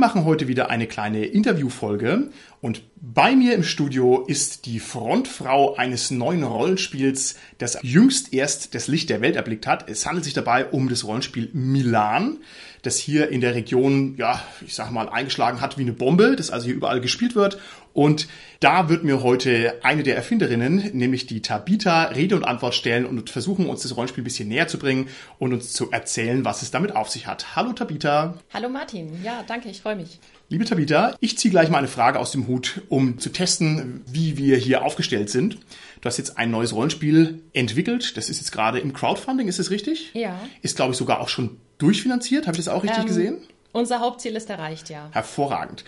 Machen heute wieder eine kleine Interviewfolge und bei mir im Studio ist die Frontfrau eines neuen Rollenspiels, das jüngst erst das Licht der Welt erblickt hat. Es handelt sich dabei um das Rollenspiel Milan, das hier in der Region, ja, ich sag mal, eingeschlagen hat wie eine Bombe, das also hier überall gespielt wird. Und da wird mir heute eine der Erfinderinnen, nämlich die Tabita, Rede und Antwort stellen und versuchen, uns das Rollenspiel ein bisschen näher zu bringen und uns zu erzählen, was es damit auf sich hat. Hallo Tabita. Hallo Martin. Ja, danke, ich freue mich. Liebe Tabita, ich ziehe gleich mal eine Frage aus dem Hut, um zu testen, wie wir hier aufgestellt sind. Du hast jetzt ein neues Rollenspiel entwickelt. Das ist jetzt gerade im Crowdfunding, ist das richtig? Ja. Ist, glaube ich, sogar auch schon durchfinanziert. Habe ich das auch richtig ähm, gesehen? Unser Hauptziel ist erreicht, ja. Hervorragend.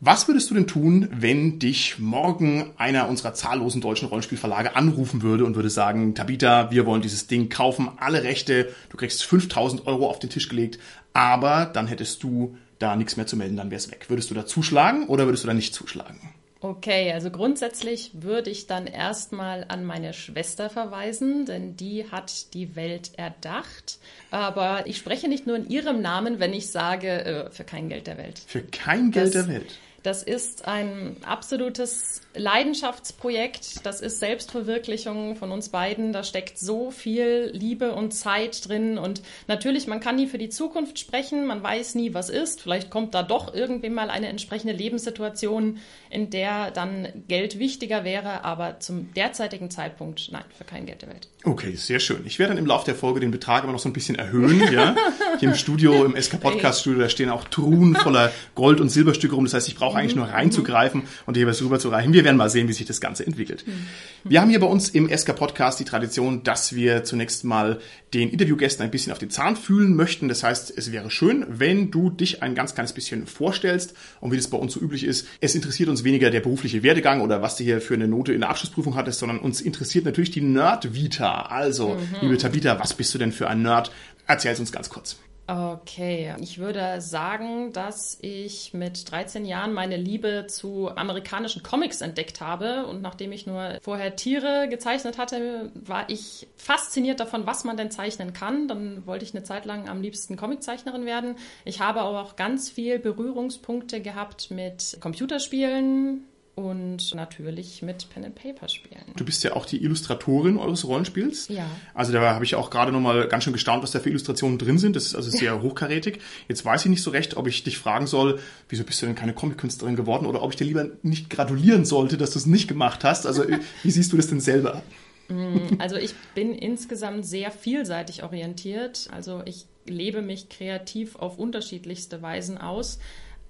Was würdest du denn tun, wenn dich morgen einer unserer zahllosen deutschen Rollenspielverlage anrufen würde und würde sagen, Tabita, wir wollen dieses Ding kaufen, alle Rechte, du kriegst 5000 Euro auf den Tisch gelegt, aber dann hättest du da nichts mehr zu melden, dann wäre es weg. Würdest du da zuschlagen oder würdest du da nicht zuschlagen? Okay, also grundsätzlich würde ich dann erstmal an meine Schwester verweisen, denn die hat die Welt erdacht. Aber ich spreche nicht nur in ihrem Namen, wenn ich sage, äh, für kein Geld der Welt. Für kein Geld das, der Welt. Das ist ein absolutes Leidenschaftsprojekt. Das ist Selbstverwirklichung von uns beiden. Da steckt so viel Liebe und Zeit drin. Und natürlich, man kann nie für die Zukunft sprechen. Man weiß nie, was ist. Vielleicht kommt da doch irgendwie mal eine entsprechende Lebenssituation, in der dann Geld wichtiger wäre. Aber zum derzeitigen Zeitpunkt, nein, für kein Geld der Welt. Okay, sehr schön. Ich werde dann im Laufe der Folge den Betrag immer noch so ein bisschen erhöhen. ja? Hier im Studio, im SK Podcast Studio, da stehen auch Truhen voller Gold- und Silberstücke rum. Das heißt, ich brauche eigentlich nur reinzugreifen und hier was rüber zu reichen. Wir wir werden mal sehen, wie sich das Ganze entwickelt. Mhm. Wir haben hier bei uns im SK Podcast die Tradition, dass wir zunächst mal den Interviewgästen ein bisschen auf den Zahn fühlen möchten. Das heißt, es wäre schön, wenn du dich ein ganz kleines bisschen vorstellst und wie das bei uns so üblich ist. Es interessiert uns weniger der berufliche Werdegang oder was du hier für eine Note in der Abschlussprüfung hattest, sondern uns interessiert natürlich die Nerd-Vita. Also, mhm. liebe Tabita, was bist du denn für ein Nerd? Erzähl es uns ganz kurz. Okay, ich würde sagen, dass ich mit 13 Jahren meine Liebe zu amerikanischen Comics entdeckt habe und nachdem ich nur vorher Tiere gezeichnet hatte, war ich fasziniert davon, was man denn zeichnen kann. Dann wollte ich eine Zeit lang am liebsten Comiczeichnerin werden. Ich habe aber auch ganz viel Berührungspunkte gehabt mit Computerspielen, und natürlich mit Pen and Paper spielen. Du bist ja auch die Illustratorin eures Rollenspiels. Ja. Also da habe ich auch gerade nochmal ganz schön gestaunt, was da für Illustrationen drin sind. Das ist also sehr hochkarätig. Jetzt weiß ich nicht so recht, ob ich dich fragen soll, wieso bist du denn keine Comic-Künstlerin geworden oder ob ich dir lieber nicht gratulieren sollte, dass du es nicht gemacht hast. Also wie siehst du das denn selber? Mm, also ich bin insgesamt sehr vielseitig orientiert. Also ich lebe mich kreativ auf unterschiedlichste Weisen aus.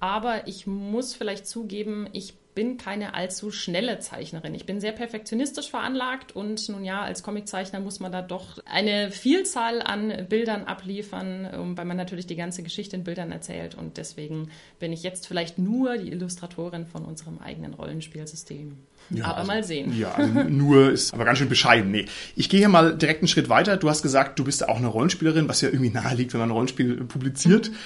Aber ich muss vielleicht zugeben, ich bin keine allzu schnelle Zeichnerin. Ich bin sehr perfektionistisch veranlagt und nun ja, als Comiczeichner muss man da doch eine Vielzahl an Bildern abliefern, weil man natürlich die ganze Geschichte in Bildern erzählt und deswegen bin ich jetzt vielleicht nur die Illustratorin von unserem eigenen Rollenspielsystem. Ja, aber also, mal sehen. Ja, also nur ist aber ganz schön bescheiden. Nee. Ich gehe hier mal direkt einen Schritt weiter. Du hast gesagt, du bist auch eine Rollenspielerin, was ja irgendwie nahe liegt, wenn man ein Rollenspiel publiziert. Mhm.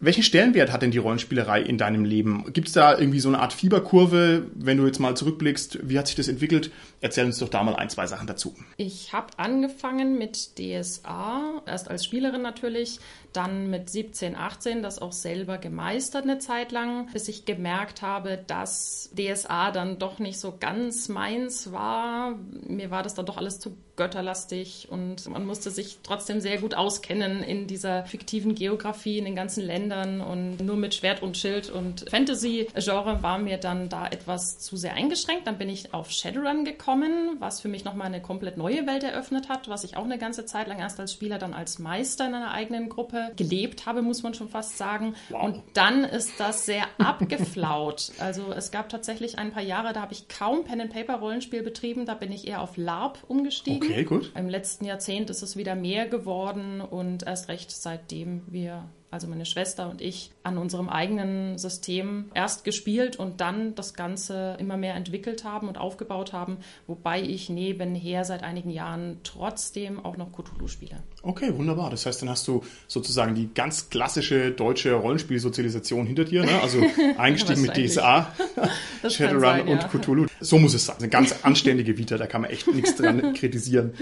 Welchen Stellenwert hat denn die Rollenspielerei in deinem Leben? Gibt es da irgendwie so eine Art Fieberkurve, wenn du jetzt mal zurückblickst? Wie hat sich das entwickelt? Erzähl uns doch da mal ein, zwei Sachen dazu. Ich habe angefangen mit DSA, erst als Spielerin natürlich, dann mit 17, 18 das auch selber gemeistert eine Zeit lang, bis ich gemerkt habe, dass DSA dann doch nicht so ganz meins war. Mir war das dann doch alles zu götterlastig und man musste sich trotzdem sehr gut auskennen in dieser fiktiven Geografie, in den ganzen Ländern und nur mit Schwert und Schild und Fantasy-Genre war mir dann da etwas zu sehr eingeschränkt. Dann bin ich auf Shadowrun gekommen, was für mich nochmal eine komplett neue Welt eröffnet hat, was ich auch eine ganze Zeit lang erst als Spieler, dann als Meister in einer eigenen Gruppe gelebt habe, muss man schon fast sagen. Wow. Und dann ist das sehr abgeflaut. Also es gab tatsächlich ein paar Jahre, da habe ich kaum Pen-and-Paper-Rollenspiel betrieben, da bin ich eher auf LARP umgestiegen. Okay, gut. Im letzten Jahrzehnt ist es wieder mehr geworden und erst recht seitdem wir also meine Schwester und ich, an unserem eigenen System erst gespielt und dann das Ganze immer mehr entwickelt haben und aufgebaut haben, wobei ich nebenher seit einigen Jahren trotzdem auch noch Cthulhu spiele. Okay, wunderbar. Das heißt, dann hast du sozusagen die ganz klassische deutsche Rollenspielsozialisation hinter dir, ne? also eingestiegen mit DSA, Shadowrun sein, und ja. Cthulhu. So muss es sein. Eine ganz anständige Vita, da kann man echt nichts dran kritisieren.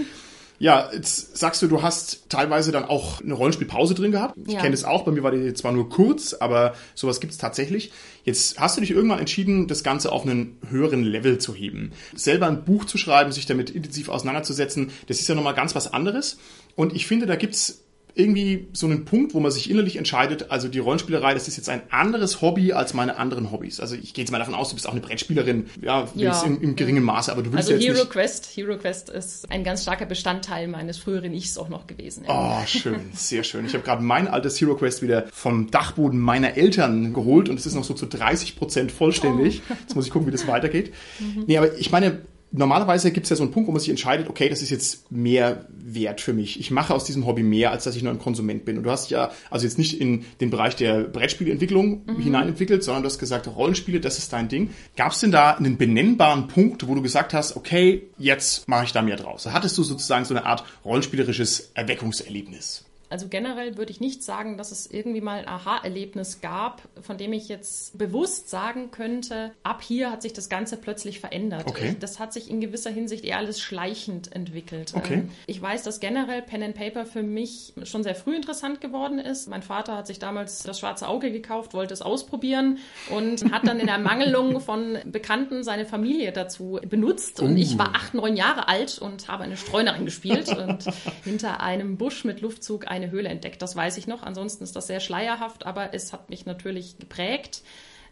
Ja, jetzt sagst du, du hast teilweise dann auch eine Rollenspielpause drin gehabt. Ich ja. kenne es auch, bei mir war die zwar nur kurz, aber sowas gibt es tatsächlich. Jetzt hast du dich irgendwann entschieden, das Ganze auf einen höheren Level zu heben. Selber ein Buch zu schreiben, sich damit intensiv auseinanderzusetzen, das ist ja nochmal ganz was anderes. Und ich finde, da gibt's irgendwie so einen Punkt, wo man sich innerlich entscheidet, also die Rollenspielerei, das ist jetzt ein anderes Hobby als meine anderen Hobbys. Also ich gehe jetzt mal davon aus, du bist auch eine Brettspielerin, ja, ja. In, in geringem Maße, aber du willst also ja Hero nicht... Quest, Hero Quest ist ein ganz starker Bestandteil meines früheren Ichs auch noch gewesen. Ja. Oh, schön, sehr schön. Ich habe gerade mein altes Hero Quest wieder vom Dachboden meiner Eltern geholt und es ist noch so zu 30 Prozent vollständig. Oh. Jetzt muss ich gucken, wie das weitergeht. Mhm. Nee, aber ich meine, normalerweise gibt es ja so einen Punkt, wo man sich entscheidet, okay, das ist jetzt mehr wert für mich. Ich mache aus diesem Hobby mehr, als dass ich nur ein Konsument bin. Und du hast ja also jetzt nicht in den Bereich der Brettspielentwicklung mhm. hineinentwickelt, sondern du hast gesagt, Rollenspiele, das ist dein Ding. Gab es denn da einen benennbaren Punkt, wo du gesagt hast, okay, jetzt mache ich da mehr draus? Hattest du sozusagen so eine Art rollenspielerisches Erweckungserlebnis? Also generell würde ich nicht sagen, dass es irgendwie mal ein Aha-Erlebnis gab, von dem ich jetzt bewusst sagen könnte, ab hier hat sich das Ganze plötzlich verändert. Okay. Das hat sich in gewisser Hinsicht eher alles schleichend entwickelt. Okay. Ähm, ich weiß, dass generell Pen and Paper für mich schon sehr früh interessant geworden ist. Mein Vater hat sich damals das schwarze Auge gekauft, wollte es ausprobieren und hat dann in Ermangelung von Bekannten seine Familie dazu benutzt. Und ich war acht, neun Jahre alt und habe eine Streunerin gespielt und hinter einem Busch mit Luftzug eine Höhle entdeckt. Das weiß ich noch. Ansonsten ist das sehr schleierhaft, aber es hat mich natürlich geprägt.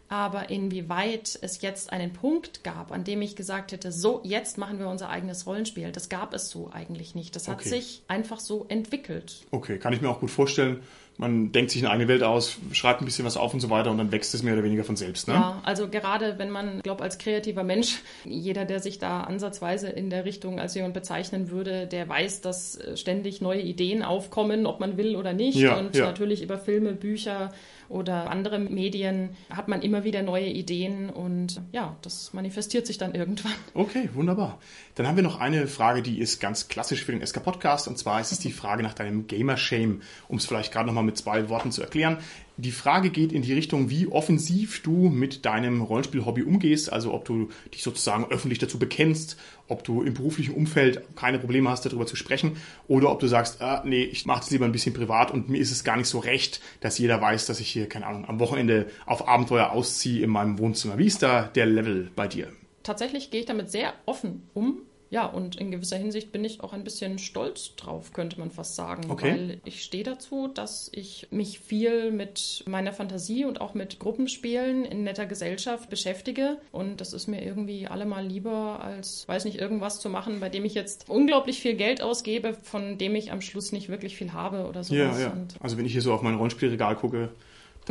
Aber inwieweit es jetzt einen Punkt gab, an dem ich gesagt hätte, so, jetzt machen wir unser eigenes Rollenspiel, das gab es so eigentlich nicht. Das hat okay. sich einfach so entwickelt. Okay, kann ich mir auch gut vorstellen man denkt sich eine eigene Welt aus, schreibt ein bisschen was auf und so weiter und dann wächst es mehr oder weniger von selbst. Ne? Ja, also gerade wenn man, glaube als kreativer Mensch, jeder, der sich da ansatzweise in der Richtung als jemand bezeichnen würde, der weiß, dass äh, ständig neue Ideen aufkommen, ob man will oder nicht. Ja, und ja. natürlich über Filme, Bücher oder andere Medien hat man immer wieder neue Ideen und ja, das manifestiert sich dann irgendwann. Okay, wunderbar. Dann haben wir noch eine Frage, die ist ganz klassisch für den SK Podcast und zwar ist es die Frage nach deinem Gamer Shame, um es vielleicht gerade nochmal mit zwei Worten zu erklären. Die Frage geht in die Richtung, wie offensiv du mit deinem Rollenspiel-Hobby umgehst, also ob du dich sozusagen öffentlich dazu bekennst, ob du im beruflichen Umfeld keine Probleme hast, darüber zu sprechen, oder ob du sagst, ah, nee, ich mache das lieber ein bisschen privat und mir ist es gar nicht so recht, dass jeder weiß, dass ich hier, keine Ahnung, am Wochenende auf Abenteuer ausziehe in meinem Wohnzimmer. Wie ist da der Level bei dir? Tatsächlich gehe ich damit sehr offen um ja, und in gewisser Hinsicht bin ich auch ein bisschen stolz drauf, könnte man fast sagen. Okay. Weil ich stehe dazu, dass ich mich viel mit meiner Fantasie und auch mit Gruppenspielen in netter Gesellschaft beschäftige. Und das ist mir irgendwie allemal lieber, als, weiß nicht, irgendwas zu machen, bei dem ich jetzt unglaublich viel Geld ausgebe, von dem ich am Schluss nicht wirklich viel habe oder sowas. Ja, ja. also wenn ich hier so auf mein Rollenspielregal gucke,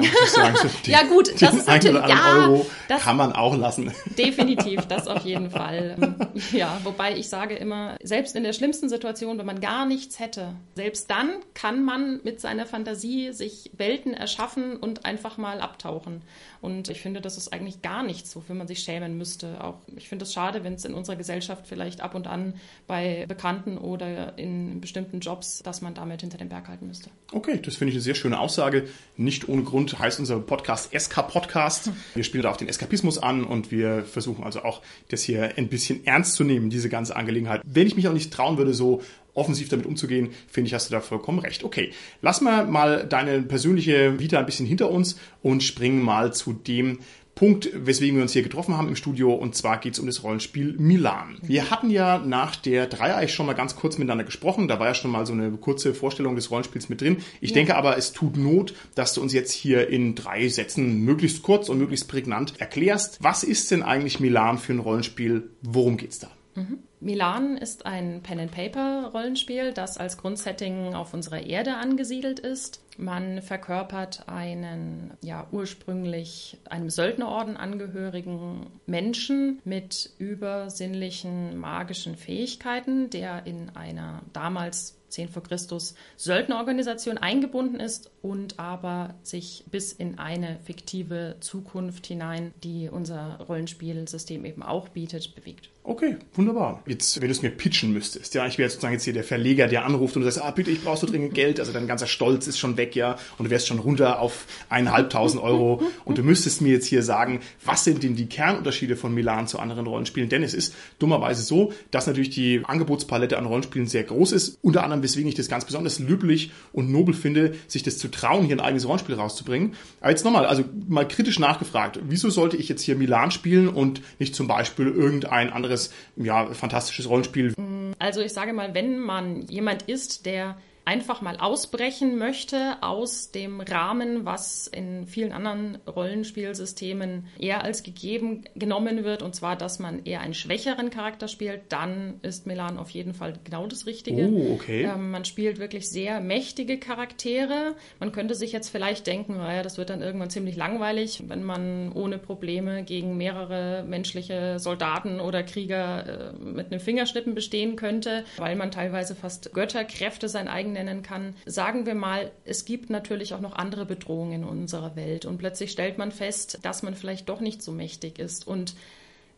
sagen, den, ja gut, das ist natürlich, ja, Euro das, kann man auch lassen. Definitiv, das auf jeden Fall. Ähm, ja, wobei ich sage immer, selbst in der schlimmsten Situation, wenn man gar nichts hätte, selbst dann kann man mit seiner Fantasie sich Welten erschaffen und einfach mal abtauchen. Und ich finde, das ist eigentlich gar nichts, wofür man sich schämen müsste. Auch ich finde es schade, wenn es in unserer Gesellschaft vielleicht ab und an bei Bekannten oder in bestimmten Jobs, dass man damit hinter den Berg halten müsste. Okay, das finde ich eine sehr schöne Aussage. Nicht ohne Grund heißt unser Podcast SK Podcast. Wir spielen da auf den Eskapismus an und wir versuchen also auch, das hier ein bisschen ernst zu nehmen, diese ganze Angelegenheit. Wenn ich mich auch nicht trauen würde, so offensiv damit umzugehen, finde ich, hast du da vollkommen recht. Okay, lass mal mal deine persönliche Vita ein bisschen hinter uns und springen mal zu dem Punkt, weswegen wir uns hier getroffen haben im Studio. Und zwar geht es um das Rollenspiel Milan. Wir hatten ja nach der Dreieich schon mal ganz kurz miteinander gesprochen. Da war ja schon mal so eine kurze Vorstellung des Rollenspiels mit drin. Ich ja. denke aber, es tut Not, dass du uns jetzt hier in drei Sätzen möglichst kurz und möglichst prägnant erklärst. Was ist denn eigentlich Milan für ein Rollenspiel? Worum geht's da? Mhm. Milan ist ein Pen-and-Paper-Rollenspiel, das als Grundsetting auf unserer Erde angesiedelt ist. Man verkörpert einen ja ursprünglich einem Söldnerorden angehörigen Menschen mit übersinnlichen magischen Fähigkeiten, der in einer damals 10 vor Christus Söldnerorganisation eingebunden ist und aber sich bis in eine fiktive Zukunft hinein, die unser Rollenspielsystem eben auch bietet, bewegt. Okay, wunderbar. Jetzt, wenn du es mir pitchen müsstest, ja, ich wäre sozusagen jetzt hier der Verleger, der anruft und du sagst, ah, bitte, ich brauche so dringend Geld, also dein ganzer Stolz ist schon weg, ja, und du wärst schon runter auf eineinhalbtausend Euro und du müsstest mir jetzt hier sagen, was sind denn die Kernunterschiede von Milan zu anderen Rollenspielen? Denn es ist dummerweise so, dass natürlich die Angebotspalette an Rollenspielen sehr groß ist, unter anderem, weswegen ich das ganz besonders löblich und nobel finde, sich das zu trauen, hier ein eigenes Rollenspiel rauszubringen. Aber jetzt nochmal, also mal kritisch nachgefragt, wieso sollte ich jetzt hier Milan spielen und nicht zum Beispiel irgendein anderes ja, fantastisches Rollenspiel. Also ich sage mal, wenn man jemand ist, der einfach mal ausbrechen möchte aus dem Rahmen, was in vielen anderen Rollenspielsystemen eher als gegeben genommen wird, und zwar, dass man eher einen schwächeren Charakter spielt, dann ist Milan auf jeden Fall genau das Richtige. Oh, okay. Ähm, man spielt wirklich sehr mächtige Charaktere. Man könnte sich jetzt vielleicht denken, naja, das wird dann irgendwann ziemlich langweilig, wenn man ohne Probleme gegen mehrere menschliche Soldaten oder Krieger äh, mit einem Fingerschnippen bestehen könnte, weil man teilweise fast Götterkräfte sein eigenes nennen kann. Sagen wir mal, es gibt natürlich auch noch andere Bedrohungen in unserer Welt und plötzlich stellt man fest, dass man vielleicht doch nicht so mächtig ist und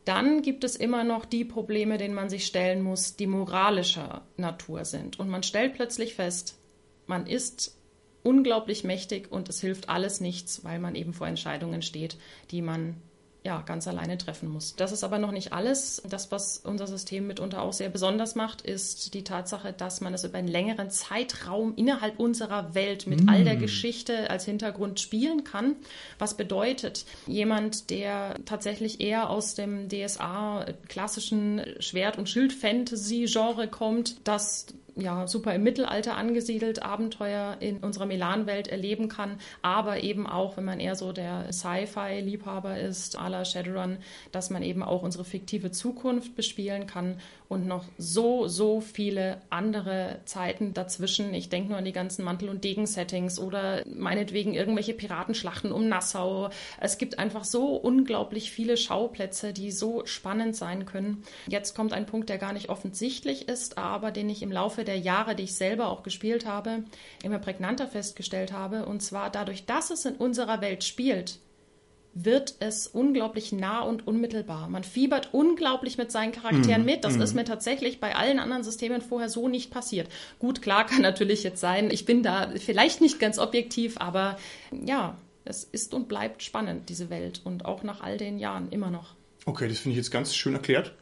dann gibt es immer noch die Probleme, denen man sich stellen muss, die moralischer Natur sind. Und man stellt plötzlich fest, man ist unglaublich mächtig und es hilft alles nichts, weil man eben vor Entscheidungen steht, die man ja, ganz alleine treffen muss. Das ist aber noch nicht alles. Das, was unser System mitunter auch sehr besonders macht, ist die Tatsache, dass man es über einen längeren Zeitraum innerhalb unserer Welt mit mm. all der Geschichte als Hintergrund spielen kann. Was bedeutet, jemand, der tatsächlich eher aus dem DSA klassischen Schwert- und Schild-Fantasy-Genre kommt, das ja, super im Mittelalter angesiedelt Abenteuer in unserer Milan-Welt erleben kann, aber eben auch, wenn man eher so der Sci-Fi-Liebhaber ist, à la Shadowrun, dass man eben auch unsere fiktive Zukunft bespielen kann und noch so, so viele andere Zeiten dazwischen. Ich denke nur an die ganzen Mantel- und Degen-Settings oder meinetwegen irgendwelche Piratenschlachten um Nassau. Es gibt einfach so unglaublich viele Schauplätze, die so spannend sein können. Jetzt kommt ein Punkt, der gar nicht offensichtlich ist, aber den ich im Laufe der Jahre, die ich selber auch gespielt habe, immer prägnanter festgestellt habe. Und zwar dadurch, dass es in unserer Welt spielt, wird es unglaublich nah und unmittelbar. Man fiebert unglaublich mit seinen Charakteren mm, mit. Das mm. ist mir tatsächlich bei allen anderen Systemen vorher so nicht passiert. Gut, klar kann natürlich jetzt sein, ich bin da vielleicht nicht ganz objektiv, aber ja, es ist und bleibt spannend, diese Welt. Und auch nach all den Jahren immer noch. Okay, das finde ich jetzt ganz schön erklärt.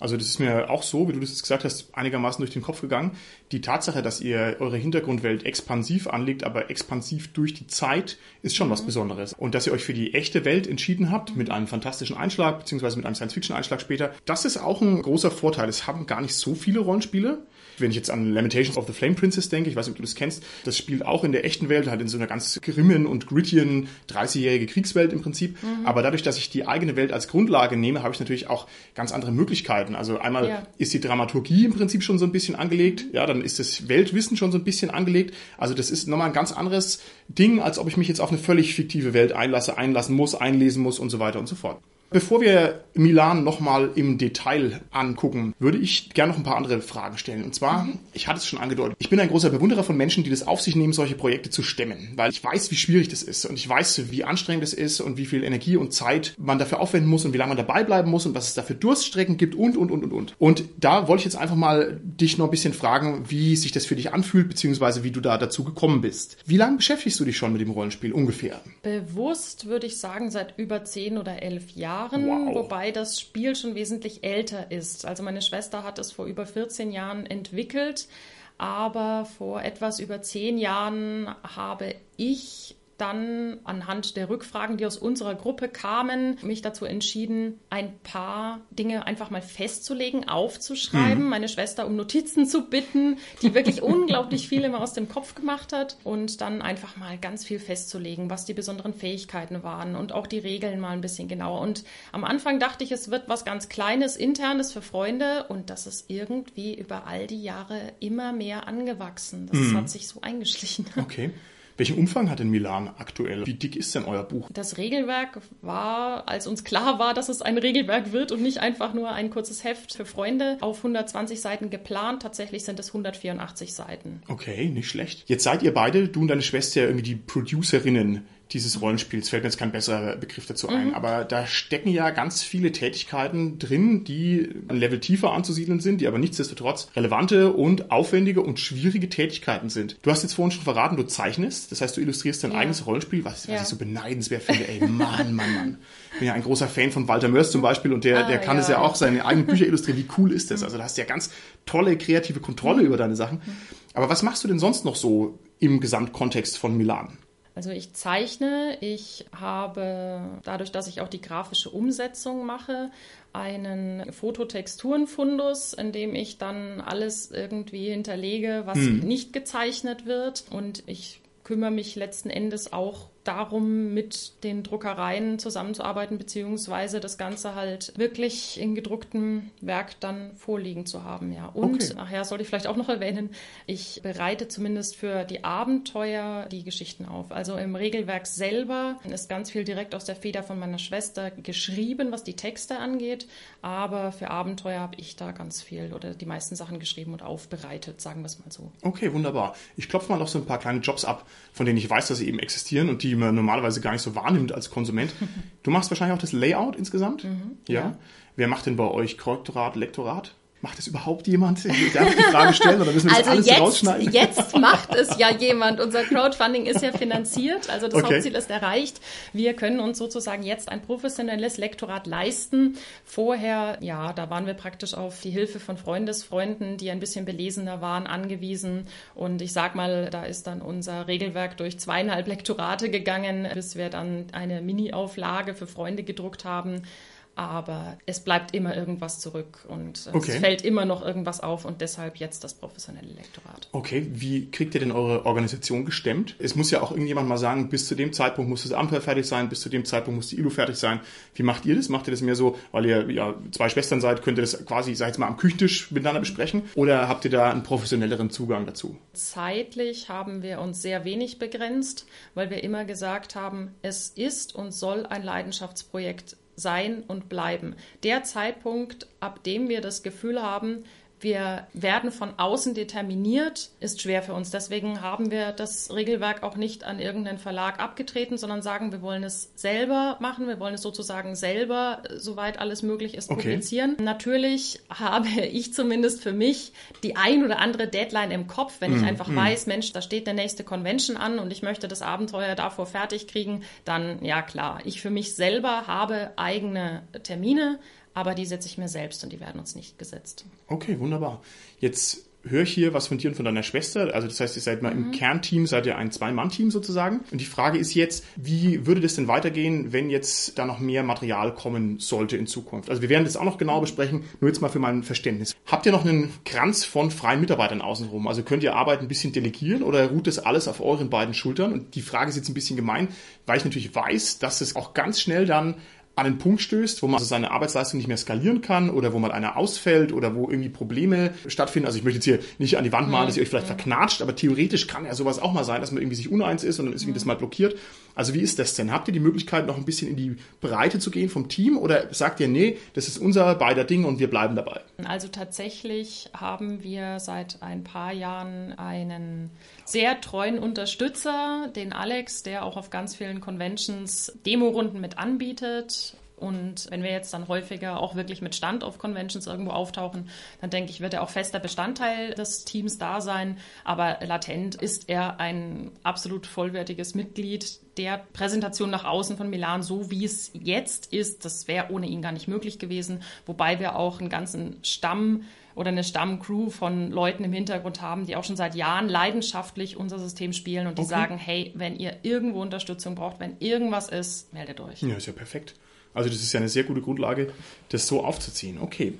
Also das ist mir auch so, wie du das jetzt gesagt hast, einigermaßen durch den Kopf gegangen. Die Tatsache, dass ihr eure Hintergrundwelt expansiv anlegt, aber expansiv durch die Zeit, ist schon mhm. was Besonderes. Und dass ihr euch für die echte Welt entschieden habt, mit einem fantastischen Einschlag, beziehungsweise mit einem Science-Fiction-Einschlag später, das ist auch ein großer Vorteil. Es haben gar nicht so viele Rollenspiele. Wenn ich jetzt an Lamentations of the Flame Princess denke, ich weiß nicht, ob du das kennst, das spielt auch in der echten Welt, halt in so einer ganz grimmen und grittigen 30-jährige Kriegswelt im Prinzip. Mhm. Aber dadurch, dass ich die eigene Welt als Grundlage nehme, habe ich natürlich auch ganz andere Möglichkeiten. Also einmal ja. ist die Dramaturgie im Prinzip schon so ein bisschen angelegt, ja, dann ist das Weltwissen schon so ein bisschen angelegt. Also das ist nochmal ein ganz anderes Ding, als ob ich mich jetzt auf eine völlig fiktive Welt einlasse, einlassen muss, einlesen muss und so weiter und so fort. Bevor wir Milan nochmal im Detail angucken, würde ich gerne noch ein paar andere Fragen stellen. Und zwar, mhm. ich hatte es schon angedeutet, ich bin ein großer Bewunderer von Menschen, die das auf sich nehmen, solche Projekte zu stemmen, weil ich weiß, wie schwierig das ist und ich weiß, wie anstrengend es ist und wie viel Energie und Zeit man dafür aufwenden muss und wie lange man dabei bleiben muss und was es dafür Durststrecken gibt und, und, und, und, und. Und da wollte ich jetzt einfach mal dich noch ein bisschen fragen, wie sich das für dich anfühlt, beziehungsweise wie du da dazu gekommen bist. Wie lange beschäftigst du dich schon mit dem Rollenspiel ungefähr? Bewusst würde ich sagen, seit über zehn oder elf Jahren. Jahren, wow. wobei das Spiel schon wesentlich älter ist. Also meine Schwester hat es vor über 14 Jahren entwickelt, aber vor etwas über zehn Jahren habe ich dann anhand der Rückfragen, die aus unserer Gruppe kamen, mich dazu entschieden, ein paar Dinge einfach mal festzulegen, aufzuschreiben, mhm. meine Schwester um Notizen zu bitten, die wirklich unglaublich viel immer aus dem Kopf gemacht hat und dann einfach mal ganz viel festzulegen, was die besonderen Fähigkeiten waren und auch die Regeln mal ein bisschen genauer. Und am Anfang dachte ich, es wird was ganz Kleines, Internes für Freunde und das ist irgendwie über all die Jahre immer mehr angewachsen. Das mhm. hat sich so eingeschlichen. Okay. Welchen Umfang hat denn Milan aktuell? Wie dick ist denn euer Buch? Das Regelwerk war, als uns klar war, dass es ein Regelwerk wird und nicht einfach nur ein kurzes Heft für Freunde, auf 120 Seiten geplant. Tatsächlich sind es 184 Seiten. Okay, nicht schlecht. Jetzt seid ihr beide, du und deine Schwester, irgendwie die Producerinnen dieses Rollenspiels. Fällt mir jetzt kein besserer Begriff dazu ein. Mhm. Aber da stecken ja ganz viele Tätigkeiten drin, die ein Level tiefer anzusiedeln sind, die aber nichtsdestotrotz relevante und aufwendige und schwierige Tätigkeiten sind. Du hast jetzt vorhin schon verraten, du zeichnest. Das heißt, du illustrierst dein ja. eigenes Rollenspiel, was, was ja. ich so beneidenswert finde. Ey, Mann, Mann, Mann. Ich bin ja ein großer Fan von Walter Mörs zum Beispiel und der, ah, der kann ja. es ja auch seine eigenen Bücher illustrieren. Wie cool ist das? Also da hast du ja ganz tolle kreative Kontrolle mhm. über deine Sachen. Aber was machst du denn sonst noch so im Gesamtkontext von Milan? Also ich zeichne, ich habe dadurch, dass ich auch die grafische Umsetzung mache, einen Fototexturenfundus, in dem ich dann alles irgendwie hinterlege, was hm. nicht gezeichnet wird. Und ich kümmere mich letzten Endes auch darum, mit den Druckereien zusammenzuarbeiten, beziehungsweise das Ganze halt wirklich in gedrucktem Werk dann vorliegen zu haben, ja. Und okay. nachher sollte ich vielleicht auch noch erwähnen, ich bereite zumindest für die Abenteuer die Geschichten auf. Also im Regelwerk selber ist ganz viel direkt aus der Feder von meiner Schwester geschrieben, was die Texte angeht, aber für Abenteuer habe ich da ganz viel oder die meisten Sachen geschrieben und aufbereitet, sagen wir es mal so. Okay, wunderbar. Ich klopfe mal noch so ein paar kleine Jobs ab, von denen ich weiß, dass sie eben existieren und die man normalerweise gar nicht so wahrnimmt als Konsument. Du machst wahrscheinlich auch das Layout insgesamt. Mhm, ja. ja. Wer macht denn bei euch Korrektorat, Lektorat? Macht das überhaupt jemand? Darf ich die Frage stellen oder müssen wir also das alles jetzt, rausschneiden? Jetzt macht es ja jemand. Unser Crowdfunding ist ja finanziert, also das okay. Hauptziel ist erreicht. Wir können uns sozusagen jetzt ein professionelles Lektorat leisten. Vorher, ja, da waren wir praktisch auf die Hilfe von Freundesfreunden, die ein bisschen belesener waren, angewiesen. Und ich sag mal, da ist dann unser Regelwerk durch zweieinhalb Lektorate gegangen, bis wir dann eine Mini-Auflage für Freunde gedruckt haben aber es bleibt immer irgendwas zurück und okay. es fällt immer noch irgendwas auf und deshalb jetzt das professionelle Lektorat. Okay, wie kriegt ihr denn eure Organisation gestemmt? Es muss ja auch irgendjemand mal sagen, bis zu dem Zeitpunkt muss das Ampel fertig sein, bis zu dem Zeitpunkt muss die ILU fertig sein. Wie macht ihr das? Macht ihr das mehr so, weil ihr ja zwei Schwestern seid, könnt ihr das quasi, sag ich jetzt mal, am Küchentisch miteinander besprechen oder habt ihr da einen professionelleren Zugang dazu? Zeitlich haben wir uns sehr wenig begrenzt, weil wir immer gesagt haben, es ist und soll ein Leidenschaftsprojekt sein und bleiben. Der Zeitpunkt, ab dem wir das Gefühl haben, wir werden von außen determiniert, ist schwer für uns. Deswegen haben wir das Regelwerk auch nicht an irgendeinen Verlag abgetreten, sondern sagen, wir wollen es selber machen. Wir wollen es sozusagen selber, soweit alles möglich ist, okay. publizieren. Natürlich habe ich zumindest für mich die ein oder andere Deadline im Kopf, wenn mm, ich einfach mm. weiß, Mensch, da steht der nächste Convention an und ich möchte das Abenteuer davor fertig kriegen, dann ja klar, ich für mich selber habe eigene Termine aber die setze ich mir selbst und die werden uns nicht gesetzt. Okay, wunderbar. Jetzt höre ich hier was von dir und von deiner Schwester. Also das heißt, ihr seid mal mhm. im Kernteam, seid ihr ein Zwei-Mann-Team sozusagen. Und die Frage ist jetzt, wie würde das denn weitergehen, wenn jetzt da noch mehr Material kommen sollte in Zukunft? Also wir werden das auch noch genau besprechen, nur jetzt mal für mein Verständnis. Habt ihr noch einen Kranz von freien Mitarbeitern außenrum? Also könnt ihr Arbeit ein bisschen delegieren oder ruht das alles auf euren beiden Schultern? Und die Frage ist jetzt ein bisschen gemein, weil ich natürlich weiß, dass es auch ganz schnell dann an einen Punkt stößt, wo man also seine Arbeitsleistung nicht mehr skalieren kann oder wo mal einer ausfällt oder wo irgendwie Probleme stattfinden. Also ich möchte jetzt hier nicht an die Wand malen, dass ihr euch vielleicht verknatscht, aber theoretisch kann ja sowas auch mal sein, dass man irgendwie sich uneins ist und dann ist irgendwie das mal blockiert. Also wie ist das denn? Habt ihr die Möglichkeit, noch ein bisschen in die Breite zu gehen vom Team oder sagt ihr, nee, das ist unser beider Ding und wir bleiben dabei? Also tatsächlich haben wir seit ein paar Jahren einen sehr treuen Unterstützer, den Alex, der auch auf ganz vielen Conventions Demorunden mit anbietet. Und wenn wir jetzt dann häufiger auch wirklich mit Stand auf Conventions irgendwo auftauchen, dann denke ich, wird er auch fester Bestandteil des Teams da sein. Aber latent ist er ein absolut vollwertiges Mitglied der Präsentation nach außen von Milan, so wie es jetzt ist. Das wäre ohne ihn gar nicht möglich gewesen. Wobei wir auch einen ganzen Stamm oder eine Stammcrew von Leuten im Hintergrund haben, die auch schon seit Jahren leidenschaftlich unser System spielen und die okay. sagen, hey, wenn ihr irgendwo Unterstützung braucht, wenn irgendwas ist, meldet euch. Ja, ist ja perfekt. Also das ist ja eine sehr gute Grundlage, das so aufzuziehen. Okay.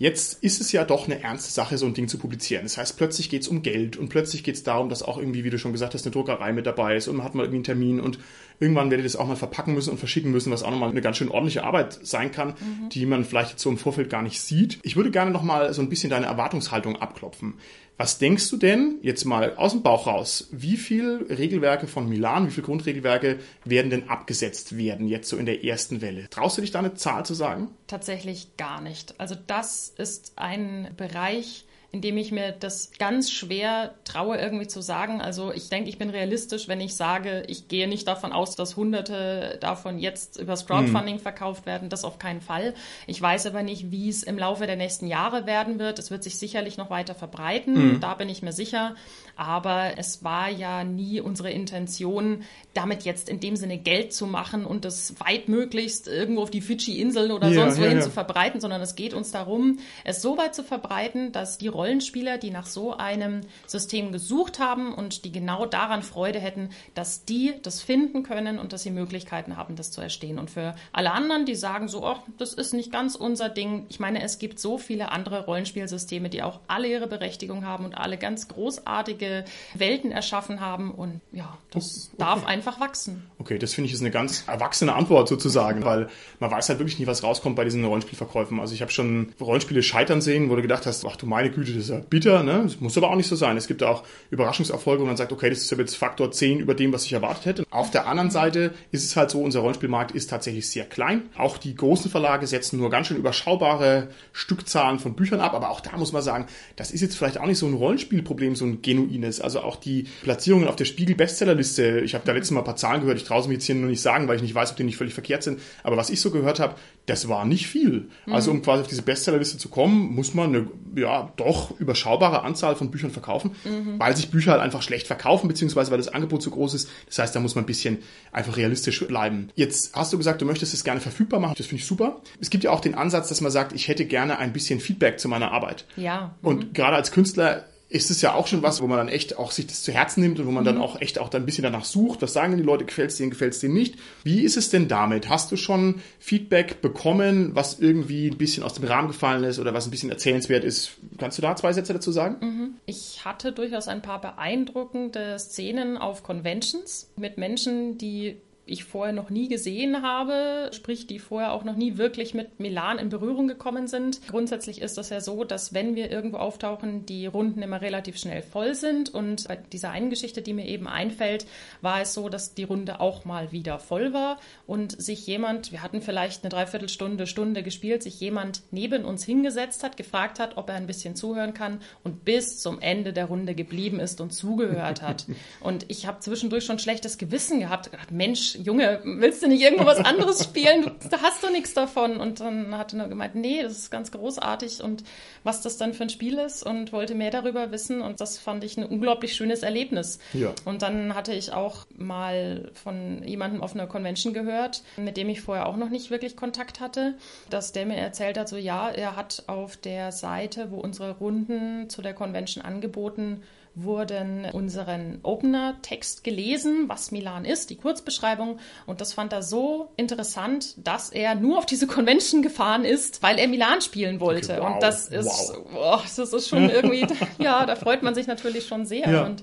Jetzt ist es ja doch eine ernste Sache, so ein Ding zu publizieren. Das heißt, plötzlich geht es um Geld und plötzlich geht es darum, dass auch irgendwie, wie du schon gesagt hast, eine Druckerei mit dabei ist und man hat mal irgendwie einen Termin und irgendwann werdet ihr das auch mal verpacken müssen und verschicken müssen, was auch nochmal eine ganz schön ordentliche Arbeit sein kann, mhm. die man vielleicht jetzt so im Vorfeld gar nicht sieht. Ich würde gerne nochmal so ein bisschen deine Erwartungshaltung abklopfen. Was denkst du denn, jetzt mal aus dem Bauch raus, wie viel Regelwerke von Milan, wie viele Grundregelwerke werden denn abgesetzt werden, jetzt so in der ersten Welle? Traust du dich da eine Zahl zu sagen? Tatsächlich gar nicht. Also das ist ein Bereich, indem ich mir das ganz schwer traue, irgendwie zu sagen. Also ich denke, ich bin realistisch, wenn ich sage, ich gehe nicht davon aus, dass Hunderte davon jetzt übers Crowdfunding mhm. verkauft werden. Das auf keinen Fall. Ich weiß aber nicht, wie es im Laufe der nächsten Jahre werden wird. Es wird sich sicherlich noch weiter verbreiten. Mhm. Da bin ich mir sicher. Aber es war ja nie unsere Intention, damit jetzt in dem Sinne Geld zu machen und das weitmöglichst irgendwo auf die Fidschi-Inseln oder ja, sonst wohin ja, ja. zu verbreiten, sondern es geht uns darum, es so weit zu verbreiten, dass die Rollenspieler, die nach so einem System gesucht haben und die genau daran Freude hätten, dass die das finden können und dass sie Möglichkeiten haben, das zu erstehen. Und für alle anderen, die sagen so, oh, das ist nicht ganz unser Ding. Ich meine, es gibt so viele andere Rollenspielsysteme, die auch alle ihre Berechtigung haben und alle ganz großartige Welten erschaffen haben. Und ja, das okay. darf einfach wachsen. Okay, das finde ich ist eine ganz erwachsene Antwort sozusagen, weil man weiß halt wirklich nie, was rauskommt bei diesen Rollenspielverkäufen. Also ich habe schon Rollenspiele scheitern sehen, wo du gedacht hast, ach du meine Güte, das ist ja bitter, ne? Das muss aber auch nicht so sein. Es gibt auch Überraschungserfolge, wo man sagt, okay, das ist jetzt Faktor 10 über dem, was ich erwartet hätte. Auf der anderen Seite ist es halt so, unser Rollenspielmarkt ist tatsächlich sehr klein. Auch die großen Verlage setzen nur ganz schön überschaubare Stückzahlen von Büchern ab, aber auch da muss man sagen, das ist jetzt vielleicht auch nicht so ein Rollenspielproblem, so ein genuines. Also auch die Platzierungen auf der Spiegel-Bestsellerliste, ich habe da letztes Mal ein paar Zahlen gehört, ich traue es mir jetzt hier nur nicht sagen, weil ich nicht weiß, ob die nicht völlig verkehrt sind, aber was ich so gehört habe, das war nicht viel. Also um quasi auf diese Bestsellerliste zu kommen, muss man eine, ja, doch überschaubare Anzahl von Büchern verkaufen, mhm. weil sich Bücher halt einfach schlecht verkaufen, beziehungsweise weil das Angebot zu groß ist. Das heißt, da muss man ein bisschen einfach realistisch bleiben. Jetzt hast du gesagt, du möchtest es gerne verfügbar machen. Das finde ich super. Es gibt ja auch den Ansatz, dass man sagt, ich hätte gerne ein bisschen Feedback zu meiner Arbeit. Ja. Mhm. Und gerade als Künstler ist es ja auch schon was, wo man dann echt auch sich das zu Herzen nimmt und wo man mhm. dann auch echt auch dann ein bisschen danach sucht. Was sagen denn die Leute? Gefällt es denen, gefällt es denen nicht? Wie ist es denn damit? Hast du schon Feedback bekommen, was irgendwie ein bisschen aus dem Rahmen gefallen ist oder was ein bisschen erzählenswert ist? Kannst du da zwei Sätze dazu sagen? Mhm. Ich hatte durchaus ein paar beeindruckende Szenen auf Conventions mit Menschen, die ich vorher noch nie gesehen habe, sprich die vorher auch noch nie wirklich mit Milan in Berührung gekommen sind. Grundsätzlich ist das ja so, dass wenn wir irgendwo auftauchen, die Runden immer relativ schnell voll sind und bei dieser einen Geschichte, die mir eben einfällt, war es so, dass die Runde auch mal wieder voll war und sich jemand, wir hatten vielleicht eine Dreiviertelstunde, Stunde gespielt, sich jemand neben uns hingesetzt hat, gefragt hat, ob er ein bisschen zuhören kann und bis zum Ende der Runde geblieben ist und zugehört hat. und ich habe zwischendurch schon schlechtes Gewissen gehabt, gedacht, Mensch, Junge, willst du nicht irgendwo was anderes spielen? Da hast du nichts davon. Und dann hat er nur gemeint, nee, das ist ganz großartig und was das dann für ein Spiel ist und wollte mehr darüber wissen. Und das fand ich ein unglaublich schönes Erlebnis. Ja. Und dann hatte ich auch mal von jemandem auf einer Convention gehört, mit dem ich vorher auch noch nicht wirklich Kontakt hatte, dass der mir erzählt hat, so ja, er hat auf der Seite, wo unsere Runden zu der Convention angeboten wurden unseren Opener-Text gelesen, was Milan ist, die Kurzbeschreibung. Und das fand er so interessant, dass er nur auf diese Convention gefahren ist, weil er Milan spielen wollte. Okay, wow, und das ist, wow. oh, das ist schon irgendwie, ja, da freut man sich natürlich schon sehr. Ja. Und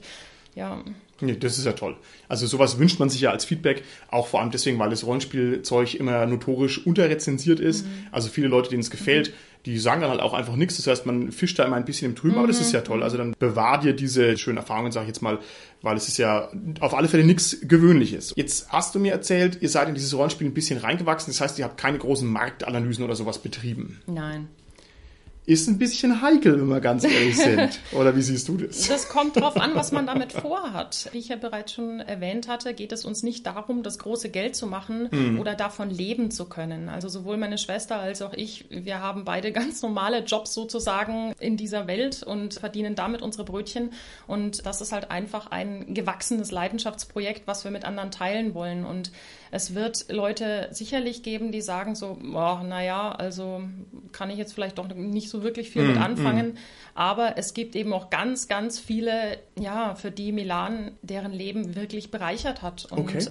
ja. Nee, das ist ja toll. Also sowas wünscht man sich ja als Feedback, auch vor allem deswegen, weil das Rollenspielzeug immer notorisch unterrezensiert ist. Mhm. Also viele Leute, denen es gefällt, mhm. die sagen dann halt auch einfach nichts. Das heißt, man fischt da immer ein bisschen im Trüben, mhm. aber das ist ja toll. Also dann bewahr dir diese schönen Erfahrungen, sage ich jetzt mal, weil es ist ja auf alle Fälle nichts Gewöhnliches. Jetzt hast du mir erzählt, ihr seid in dieses Rollenspiel ein bisschen reingewachsen. Das heißt, ihr habt keine großen Marktanalysen oder sowas betrieben. Nein ist ein bisschen heikel, wenn wir ganz ehrlich sind. Oder wie siehst du das? Das kommt darauf an, was man damit vorhat. Wie ich ja bereits schon erwähnt hatte, geht es uns nicht darum, das große Geld zu machen mhm. oder davon leben zu können. Also sowohl meine Schwester als auch ich, wir haben beide ganz normale Jobs sozusagen in dieser Welt und verdienen damit unsere Brötchen. Und das ist halt einfach ein gewachsenes Leidenschaftsprojekt, was wir mit anderen teilen wollen. Und es wird Leute sicherlich geben, die sagen so, oh, naja, also kann ich jetzt vielleicht doch nicht so wirklich viel mm, mit anfangen. Mm. Aber es gibt eben auch ganz, ganz viele, ja, für die Milan deren Leben wirklich bereichert hat. Und okay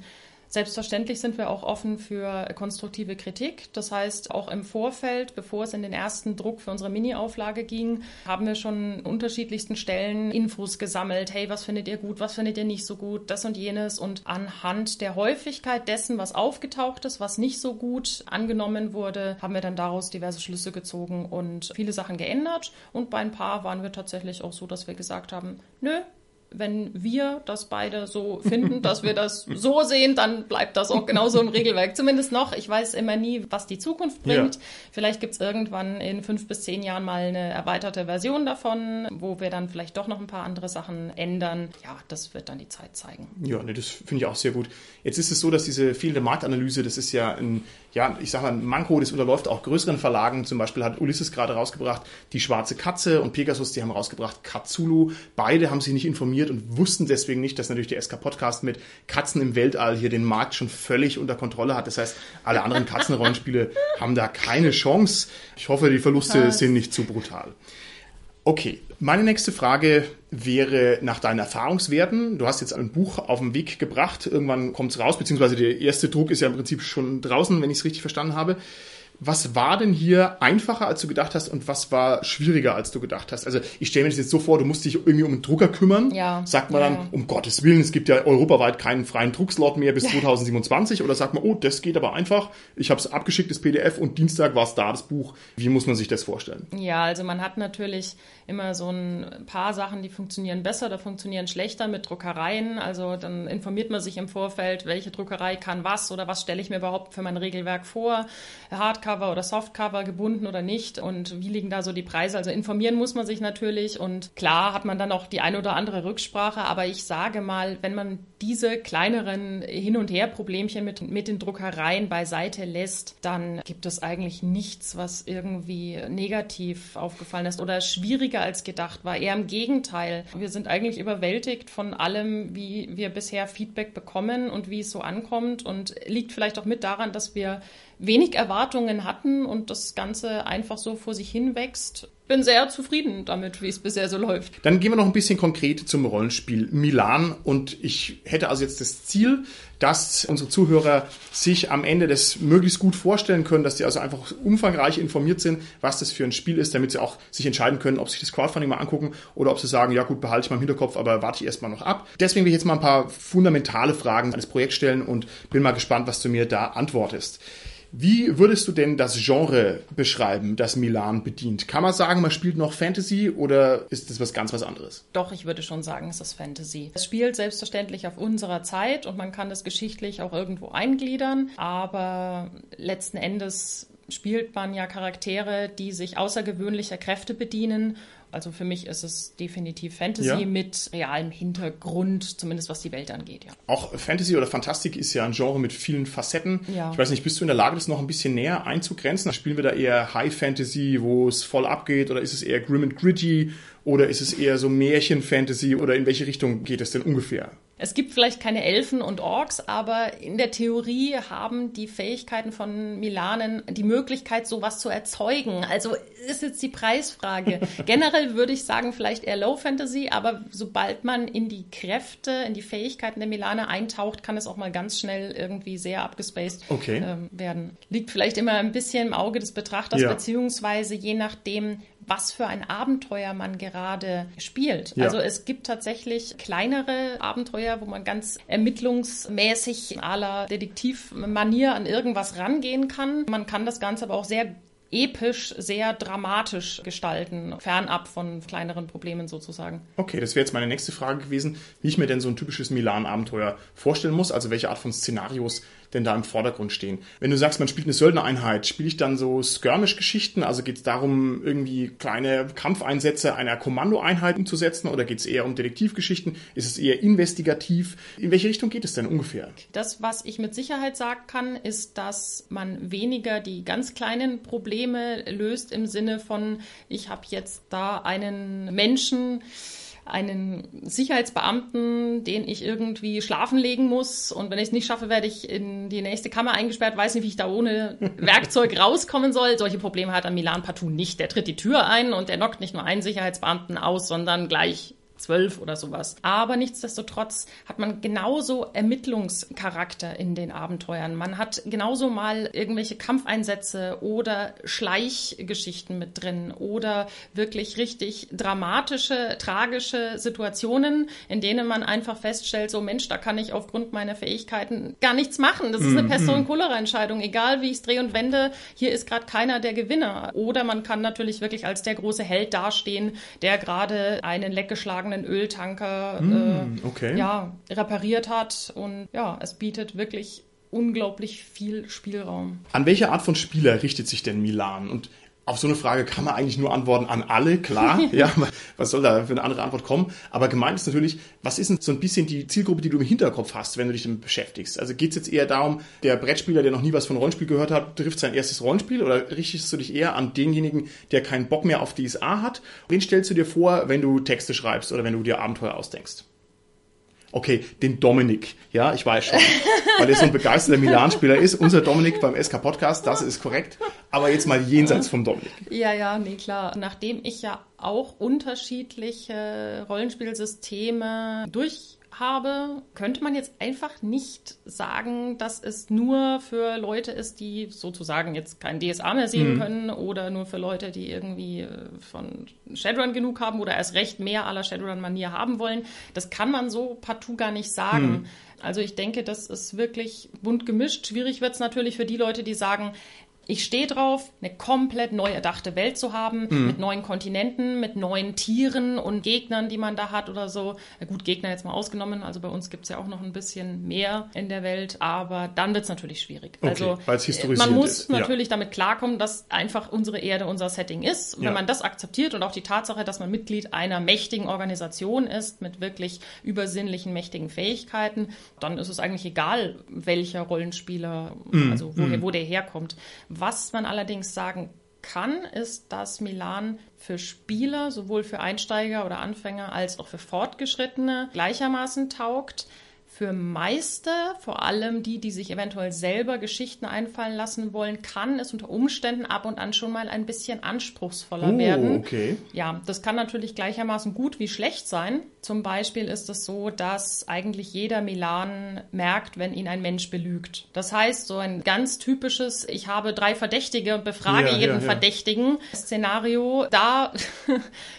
Selbstverständlich sind wir auch offen für konstruktive Kritik. Das heißt, auch im Vorfeld, bevor es in den ersten Druck für unsere Mini-Auflage ging, haben wir schon unterschiedlichsten Stellen Infos gesammelt. Hey, was findet ihr gut? Was findet ihr nicht so gut? Das und jenes. Und anhand der Häufigkeit dessen, was aufgetaucht ist, was nicht so gut angenommen wurde, haben wir dann daraus diverse Schlüsse gezogen und viele Sachen geändert. Und bei ein paar waren wir tatsächlich auch so, dass wir gesagt haben, nö, wenn wir das beide so finden, dass wir das so sehen, dann bleibt das auch genauso im Regelwerk. Zumindest noch. Ich weiß immer nie, was die Zukunft bringt. Ja. Vielleicht gibt es irgendwann in fünf bis zehn Jahren mal eine erweiterte Version davon, wo wir dann vielleicht doch noch ein paar andere Sachen ändern. Ja, das wird dann die Zeit zeigen. Ja, nee, das finde ich auch sehr gut. Jetzt ist es so, dass diese fehlende Marktanalyse, das ist ja ein ja, ich sage mal, ein Manko, das unterläuft auch größeren Verlagen. Zum Beispiel hat Ulysses gerade rausgebracht, Die Schwarze Katze und Pegasus, die haben rausgebracht, Katzulu. Beide haben sich nicht informiert und wussten deswegen nicht, dass natürlich der SK Podcast mit Katzen im Weltall hier den Markt schon völlig unter Kontrolle hat. Das heißt, alle anderen Katzenrollenspiele haben da keine Chance. Ich hoffe, die Verluste sind nicht zu brutal. Okay, meine nächste Frage wäre nach deinen Erfahrungswerten. Du hast jetzt ein Buch auf den Weg gebracht, irgendwann kommt es raus, beziehungsweise der erste Druck ist ja im Prinzip schon draußen, wenn ich es richtig verstanden habe. Was war denn hier einfacher, als du gedacht hast und was war schwieriger, als du gedacht hast? Also ich stelle mir das jetzt so vor, du musst dich irgendwie um einen Drucker kümmern. Ja. Sagt man ja. dann, um Gottes Willen, es gibt ja europaweit keinen freien Druckslot mehr bis ja. 2027 oder sagt man, oh, das geht aber einfach. Ich habe es abgeschickt, das PDF und Dienstag war es da, das Buch. Wie muss man sich das vorstellen? Ja, also man hat natürlich immer so ein paar Sachen, die funktionieren besser, da funktionieren schlechter mit Druckereien. Also dann informiert man sich im Vorfeld, welche Druckerei kann was oder was stelle ich mir überhaupt für mein Regelwerk vor. Hardcover Hardcover oder Softcover gebunden oder nicht und wie liegen da so die Preise. Also informieren muss man sich natürlich und klar hat man dann auch die eine oder andere Rücksprache, aber ich sage mal, wenn man diese kleineren Hin- und Her-Problemchen mit, mit den Druckereien beiseite lässt, dann gibt es eigentlich nichts, was irgendwie negativ aufgefallen ist oder schwieriger als gedacht war. Eher im Gegenteil. Wir sind eigentlich überwältigt von allem, wie wir bisher Feedback bekommen und wie es so ankommt und liegt vielleicht auch mit daran, dass wir wenig Erwartungen hatten und das Ganze einfach so vor sich hin wächst. Bin sehr zufrieden damit, wie es bisher so läuft. Dann gehen wir noch ein bisschen konkret zum Rollenspiel Milan und ich hätte also jetzt das Ziel, dass unsere Zuhörer sich am Ende das möglichst gut vorstellen können, dass die also einfach umfangreich informiert sind, was das für ein Spiel ist, damit sie auch sich entscheiden können, ob sie das Crowdfunding mal angucken oder ob sie sagen, ja gut, behalte ich mal im Hinterkopf, aber warte ich erstmal noch ab. Deswegen will ich jetzt mal ein paar fundamentale Fragen an das Projekt stellen und bin mal gespannt, was du mir da antwortest. Wie würdest du denn das Genre beschreiben, das Milan bedient? Kann man sagen, man spielt noch Fantasy oder ist das was ganz was anderes? Doch, ich würde schon sagen, es ist Fantasy. Es spielt selbstverständlich auf unserer Zeit und man kann das geschichtlich auch irgendwo eingliedern, aber letzten Endes spielt man ja Charaktere, die sich außergewöhnlicher Kräfte bedienen also für mich ist es definitiv Fantasy ja. mit realem Hintergrund, zumindest was die Welt angeht, ja. Auch Fantasy oder Fantastik ist ja ein Genre mit vielen Facetten. Ja. Ich weiß nicht, bist du in der Lage, das noch ein bisschen näher einzugrenzen? Spielen wir da eher High Fantasy, wo es voll abgeht, oder ist es eher Grim and Gritty, oder ist es eher so Märchen-Fantasy, oder in welche Richtung geht es denn ungefähr? Es gibt vielleicht keine Elfen und Orks, aber in der Theorie haben die Fähigkeiten von Milanen die Möglichkeit, sowas zu erzeugen. Also ist jetzt die Preisfrage. Generell würde ich sagen, vielleicht eher Low Fantasy, aber sobald man in die Kräfte, in die Fähigkeiten der Milane eintaucht, kann es auch mal ganz schnell irgendwie sehr abgespaced okay. ähm, werden. Liegt vielleicht immer ein bisschen im Auge des Betrachters, ja. beziehungsweise je nachdem, was für ein Abenteuer man gerade spielt. Ja. Also es gibt tatsächlich kleinere Abenteuer, wo man ganz ermittlungsmäßig aller Detektivmanier an irgendwas rangehen kann. Man kann das Ganze aber auch sehr episch, sehr dramatisch gestalten, fernab von kleineren Problemen sozusagen. Okay, das wäre jetzt meine nächste Frage gewesen, wie ich mir denn so ein typisches Milan-Abenteuer vorstellen muss, also welche Art von Szenarios denn da im Vordergrund stehen. Wenn du sagst, man spielt eine Söldnereinheit, spiele ich dann so Skirmish-Geschichten? Also geht es darum, irgendwie kleine Kampfeinsätze einer Kommandoeinheit umzusetzen oder geht es eher um Detektivgeschichten? Ist es eher investigativ? In welche Richtung geht es denn ungefähr? Das, was ich mit Sicherheit sagen kann, ist, dass man weniger die ganz kleinen Probleme löst im Sinne von, ich habe jetzt da einen Menschen, einen Sicherheitsbeamten, den ich irgendwie schlafen legen muss. Und wenn ich es nicht schaffe, werde ich in die nächste Kammer eingesperrt, weiß nicht, wie ich da ohne Werkzeug rauskommen soll. Solche Probleme hat er Milan partout nicht. Der tritt die Tür ein und der knockt nicht nur einen Sicherheitsbeamten aus, sondern gleich zwölf oder sowas. Aber nichtsdestotrotz hat man genauso Ermittlungscharakter in den Abenteuern. Man hat genauso mal irgendwelche Kampfeinsätze oder Schleichgeschichten mit drin oder wirklich richtig dramatische, tragische Situationen, in denen man einfach feststellt, so Mensch, da kann ich aufgrund meiner Fähigkeiten gar nichts machen. Das ist eine mhm. Pest- und Cholera-Entscheidung. Egal wie ich es drehe und wende, hier ist gerade keiner der Gewinner. Oder man kann natürlich wirklich als der große Held dastehen, der gerade einen leckgeschlagenen Öltanker mm, okay. ja, repariert hat. Und ja, es bietet wirklich unglaublich viel Spielraum. An welche Art von Spieler richtet sich denn Milan? Und auf so eine Frage kann man eigentlich nur antworten an alle, klar. ja, was soll da für eine andere Antwort kommen? Aber gemeint ist natürlich, was ist denn so ein bisschen die Zielgruppe, die du im Hinterkopf hast, wenn du dich damit beschäftigst? Also geht es jetzt eher darum, der Brettspieler, der noch nie was von Rollenspiel gehört hat, trifft sein erstes Rollenspiel oder richtest du dich eher an denjenigen, der keinen Bock mehr auf DSA hat? Wen stellst du dir vor, wenn du Texte schreibst oder wenn du dir Abenteuer ausdenkst? Okay, den Dominik. Ja, ich weiß schon. Weil er so ein begeisterter Milan-Spieler ist. Unser Dominik beim SK Podcast, das ist korrekt. Aber jetzt mal jenseits vom Dominik. Ja, ja, nee, klar. Nachdem ich ja auch unterschiedliche Rollenspielsysteme durch habe, könnte man jetzt einfach nicht sagen, dass es nur für Leute ist, die sozusagen jetzt kein DSA mehr sehen mhm. können oder nur für Leute, die irgendwie äh, von Shadowrun genug haben oder erst recht mehr aller Shadowrun-Manier haben wollen. Das kann man so partout gar nicht sagen. Mhm. Also ich denke, das ist wirklich bunt gemischt. Schwierig wird es natürlich für die Leute, die sagen, ich stehe drauf, eine komplett neu erdachte Welt zu haben, mhm. mit neuen Kontinenten, mit neuen Tieren und Gegnern, die man da hat oder so. Na gut, Gegner jetzt mal ausgenommen, also bei uns gibt's ja auch noch ein bisschen mehr in der Welt, aber dann wird's natürlich schwierig. Okay, also man muss ist. natürlich ja. damit klarkommen, dass einfach unsere Erde unser Setting ist. Und ja. wenn man das akzeptiert und auch die Tatsache, dass man Mitglied einer mächtigen Organisation ist, mit wirklich übersinnlichen, mächtigen Fähigkeiten, dann ist es eigentlich egal, welcher Rollenspieler, mhm. also woher, mhm. wo der herkommt was man allerdings sagen kann, ist, dass Milan für Spieler, sowohl für Einsteiger oder Anfänger als auch für Fortgeschrittene gleichermaßen taugt. Für Meister, vor allem die, die sich eventuell selber Geschichten einfallen lassen wollen, kann es unter Umständen ab und an schon mal ein bisschen anspruchsvoller oh, werden. Okay. Ja, das kann natürlich gleichermaßen gut wie schlecht sein. Zum Beispiel ist es so, dass eigentlich jeder Milan merkt, wenn ihn ein Mensch belügt. Das heißt, so ein ganz typisches, ich habe drei Verdächtige und befrage ja, jeden ja, ja. Verdächtigen Szenario, da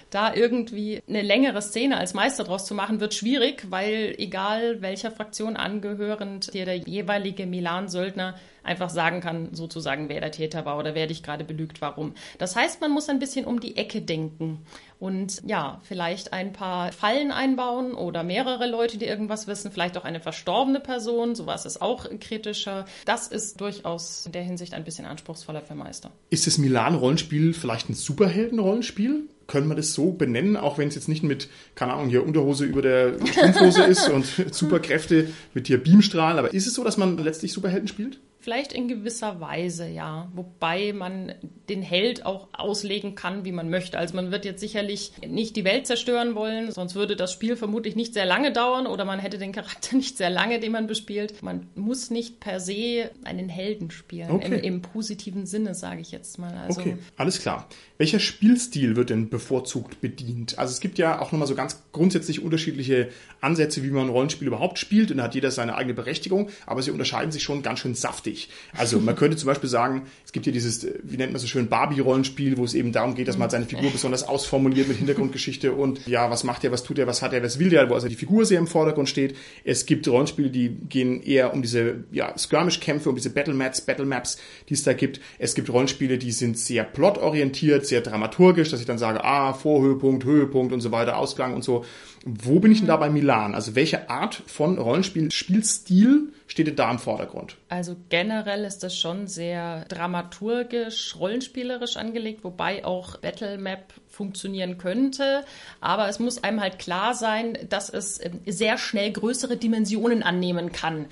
da irgendwie eine längere Szene als Meister draus zu machen, wird schwierig, weil egal welcher Fraktion angehörend dir der jeweilige Milan-Söldner einfach sagen kann, sozusagen, wer der Täter war oder wer dich gerade belügt, warum. Das heißt, man muss ein bisschen um die Ecke denken und ja, vielleicht ein paar Fallen einbauen oder mehrere Leute, die irgendwas wissen, vielleicht auch eine verstorbene Person, sowas ist auch kritischer. Das ist durchaus in der Hinsicht ein bisschen anspruchsvoller für Meister. Ist das Milan-Rollenspiel vielleicht ein Superhelden-Rollenspiel? Können wir das so benennen, auch wenn es jetzt nicht mit, keine Ahnung, hier Unterhose über der Strumpfhose ist und Superkräfte mit hier Beamstrahlen, aber ist es so, dass man letztlich Superhelden spielt? Vielleicht in gewisser Weise, ja. Wobei man den Held auch auslegen kann, wie man möchte. Also man wird jetzt sicherlich nicht die Welt zerstören wollen, sonst würde das Spiel vermutlich nicht sehr lange dauern oder man hätte den Charakter nicht sehr lange, den man bespielt. Man muss nicht per se einen Helden spielen, okay. im, im, positiven Sinne, sage ich jetzt mal. Also, okay, alles klar. Welcher Spielstil wird denn bevorzugt bedient? Also es gibt ja auch nochmal so ganz grundsätzlich unterschiedliche Ansätze, wie man ein Rollenspiel überhaupt spielt und da hat jeder seine eigene Berechtigung, aber sie unterscheiden sich schon ganz schön saftig wichtig. Also man könnte zum Beispiel sagen, es gibt hier dieses, wie nennt man so schön, Barbie-Rollenspiel, wo es eben darum geht, dass man seine Figur besonders ausformuliert mit Hintergrundgeschichte und ja, was macht er, was tut er, was hat er, was will der, wo also die Figur sehr im Vordergrund steht. Es gibt Rollenspiele, die gehen eher um diese ja, Skirmish-Kämpfe, um diese Battle-Maps, Battle-Maps, die es da gibt. Es gibt Rollenspiele, die sind sehr plotorientiert, sehr dramaturgisch, dass ich dann sage, ah, Vorhöhepunkt, Höhepunkt und so weiter, Ausklang und so. Wo bin ich denn da bei Milan? Also welche Art von Rollenspiel, Spielstil steht da im Vordergrund? Also generell ist das schon sehr dramaturgisch, rollenspielerisch angelegt, wobei auch Battlemap funktionieren könnte. Aber es muss einem halt klar sein, dass es ähm, sehr schnell größere Dimensionen annehmen kann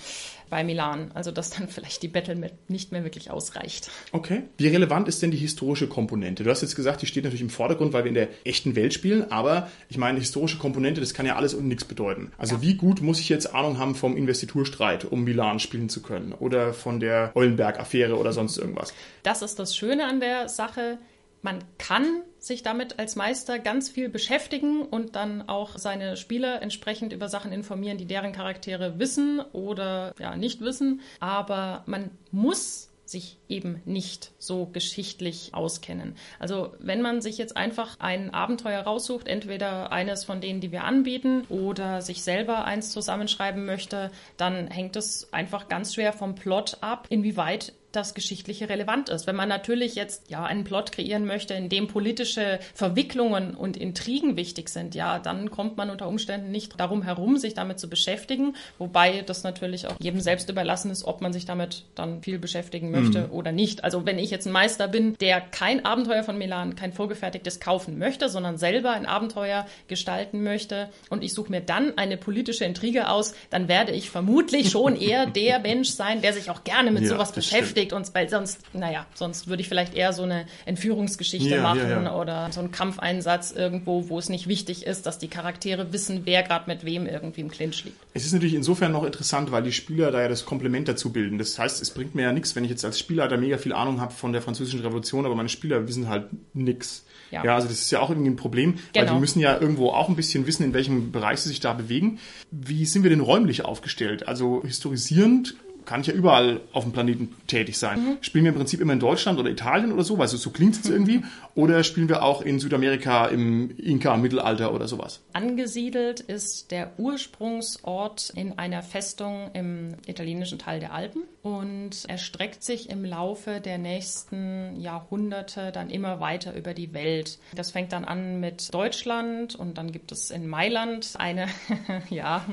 bei Milan. Also dass dann vielleicht die Battle nicht mehr wirklich ausreicht. Okay. Wie relevant ist denn die historische Komponente? Du hast jetzt gesagt, die steht natürlich im Vordergrund, weil wir in der echten Welt spielen, aber ich meine, historische Komponente, das kann ja alles und nichts bedeuten. Also ja. wie gut muss ich jetzt Ahnung haben vom Investiturstreit, um Milan spielen zu können? Oder von der Eulenberg-Affäre oder sonst irgendwas? Das ist das Schöne an der Sache. Man kann sich damit als Meister ganz viel beschäftigen und dann auch seine Spieler entsprechend über Sachen informieren, die deren Charaktere wissen oder ja nicht wissen. Aber man muss sich eben nicht so geschichtlich auskennen. Also wenn man sich jetzt einfach ein Abenteuer raussucht, entweder eines von denen, die wir anbieten, oder sich selber eins zusammenschreiben möchte, dann hängt es einfach ganz schwer vom Plot ab, inwieweit das Geschichtliche relevant ist. Wenn man natürlich jetzt ja einen Plot kreieren möchte, in dem politische Verwicklungen und Intrigen wichtig sind, ja, dann kommt man unter Umständen nicht darum herum, sich damit zu beschäftigen, wobei das natürlich auch jedem selbst überlassen ist, ob man sich damit dann viel beschäftigen möchte mhm. oder nicht. Also wenn ich jetzt ein Meister bin, der kein Abenteuer von Milan, kein vorgefertigtes kaufen möchte, sondern selber ein Abenteuer gestalten möchte und ich suche mir dann eine politische Intrige aus, dann werde ich vermutlich schon eher der Mensch sein, der sich auch gerne mit ja, sowas beschäftigt bewegt uns, weil sonst, naja, sonst würde ich vielleicht eher so eine Entführungsgeschichte ja, machen ja, ja. oder so einen Kampfeinsatz irgendwo, wo es nicht wichtig ist, dass die Charaktere wissen, wer gerade mit wem irgendwie im Clinch liegt. Es ist natürlich insofern noch interessant, weil die Spieler da ja das Komplement dazu bilden. Das heißt, es bringt mir ja nichts, wenn ich jetzt als Spieler da mega viel Ahnung habe von der französischen Revolution, aber meine Spieler wissen halt nichts. Ja. ja, also das ist ja auch irgendwie ein Problem, genau. weil die genau. müssen ja irgendwo auch ein bisschen wissen, in welchem Bereich sie sich da bewegen. Wie sind wir denn räumlich aufgestellt? Also historisierend kann ich ja überall auf dem Planeten tätig sein. Mhm. Spielen wir im Prinzip immer in Deutschland oder Italien oder so, weil so, so klingt es irgendwie, oder spielen wir auch in Südamerika im Inka-Mittelalter oder sowas? Angesiedelt ist der Ursprungsort in einer Festung im italienischen Teil der Alpen und erstreckt sich im Laufe der nächsten Jahrhunderte dann immer weiter über die Welt. Das fängt dann an mit Deutschland und dann gibt es in Mailand eine, ja,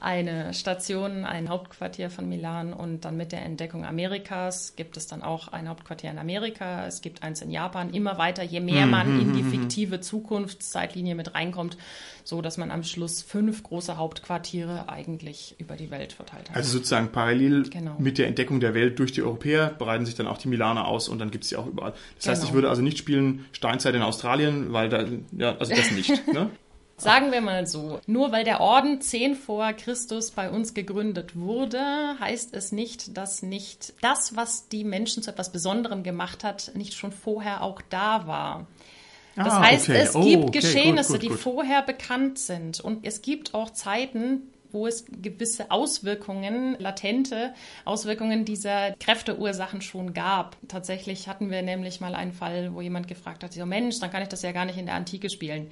eine Station, ein Hauptquartier von Milan Jahren und dann mit der Entdeckung Amerikas gibt es dann auch ein Hauptquartier in Amerika, es gibt eins in Japan, immer weiter, je mehr mhm, man in die mhm, mhm. fiktive Zukunftszeitlinie mit reinkommt, so dass man am Schluss fünf große Hauptquartiere eigentlich über die Welt verteilt hat. Also sozusagen parallel genau. mit der Entdeckung der Welt durch die Europäer breiten sich dann auch die Milaner aus und dann gibt es sie auch überall. Das genau. heißt, ich würde also nicht spielen Steinzeit in Australien, weil da, ja, also das nicht. ne? Sagen wir mal so, nur weil der Orden 10 vor Christus bei uns gegründet wurde, heißt es nicht, dass nicht das, was die Menschen zu etwas Besonderem gemacht hat, nicht schon vorher auch da war. Das ah, heißt, okay. es oh, gibt okay, Geschehnisse, gut, gut, gut. die vorher bekannt sind. Und es gibt auch Zeiten, wo es gewisse Auswirkungen, latente Auswirkungen dieser Kräfteursachen schon gab. Tatsächlich hatten wir nämlich mal einen Fall, wo jemand gefragt hat, so Mensch, dann kann ich das ja gar nicht in der Antike spielen.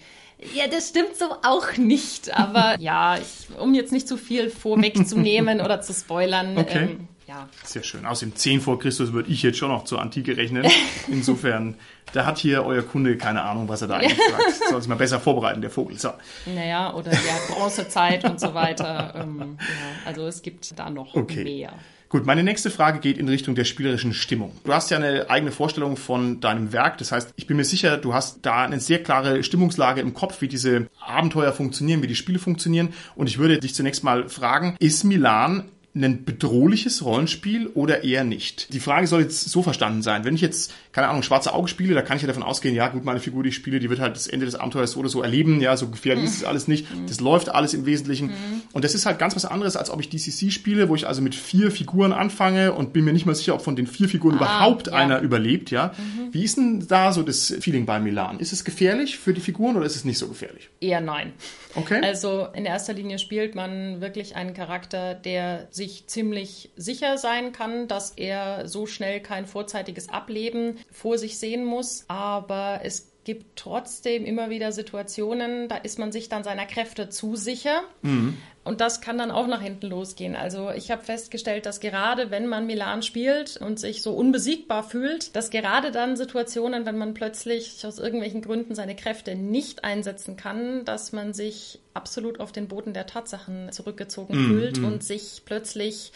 Ja, das stimmt so auch nicht, aber ja, ich, um jetzt nicht zu viel vorwegzunehmen oder zu spoilern, okay. ähm, ja. Sehr schön. Außerdem 10 vor Christus würde ich jetzt schon noch zur Antike rechnen. Insofern, da hat hier euer Kunde keine Ahnung, was er da eigentlich fragt. Soll sich mal besser vorbereiten, der Vogel. So. Naja, oder der Bronzezeit und so weiter. Ähm, ja, also es gibt da noch okay. mehr. Gut, meine nächste Frage geht in Richtung der spielerischen Stimmung. Du hast ja eine eigene Vorstellung von deinem Werk. Das heißt, ich bin mir sicher, du hast da eine sehr klare Stimmungslage im Kopf, wie diese Abenteuer funktionieren, wie die Spiele funktionieren. Und ich würde dich zunächst mal fragen, ist Milan ein bedrohliches Rollenspiel oder eher nicht? Die Frage soll jetzt so verstanden sein. Wenn ich jetzt, keine Ahnung, schwarze Auge spiele, da kann ich ja davon ausgehen, ja gut, meine Figur, die ich spiele, die wird halt das Ende des Abenteuers so oder so erleben. Ja, so gefährlich mhm. ist es alles nicht. Mhm. Das läuft alles im Wesentlichen. Mhm. Und das ist halt ganz was anderes, als ob ich DCC spiele, wo ich also mit vier Figuren anfange und bin mir nicht mal sicher, ob von den vier Figuren ah, überhaupt ja. einer überlebt. Ja, mhm. Wie ist denn da so das Feeling bei Milan? Ist es gefährlich für die Figuren oder ist es nicht so gefährlich? Eher nein. Okay. Also in erster Linie spielt man wirklich einen Charakter, der sich ziemlich sicher sein kann, dass er so schnell kein vorzeitiges Ableben vor sich sehen muss. Aber es gibt trotzdem immer wieder Situationen, da ist man sich dann seiner Kräfte zu sicher. Mhm. Und das kann dann auch nach hinten losgehen. Also ich habe festgestellt, dass gerade wenn man Milan spielt und sich so unbesiegbar fühlt, dass gerade dann Situationen, wenn man plötzlich aus irgendwelchen Gründen seine Kräfte nicht einsetzen kann, dass man sich absolut auf den Boden der Tatsachen zurückgezogen mm, fühlt mm. und sich plötzlich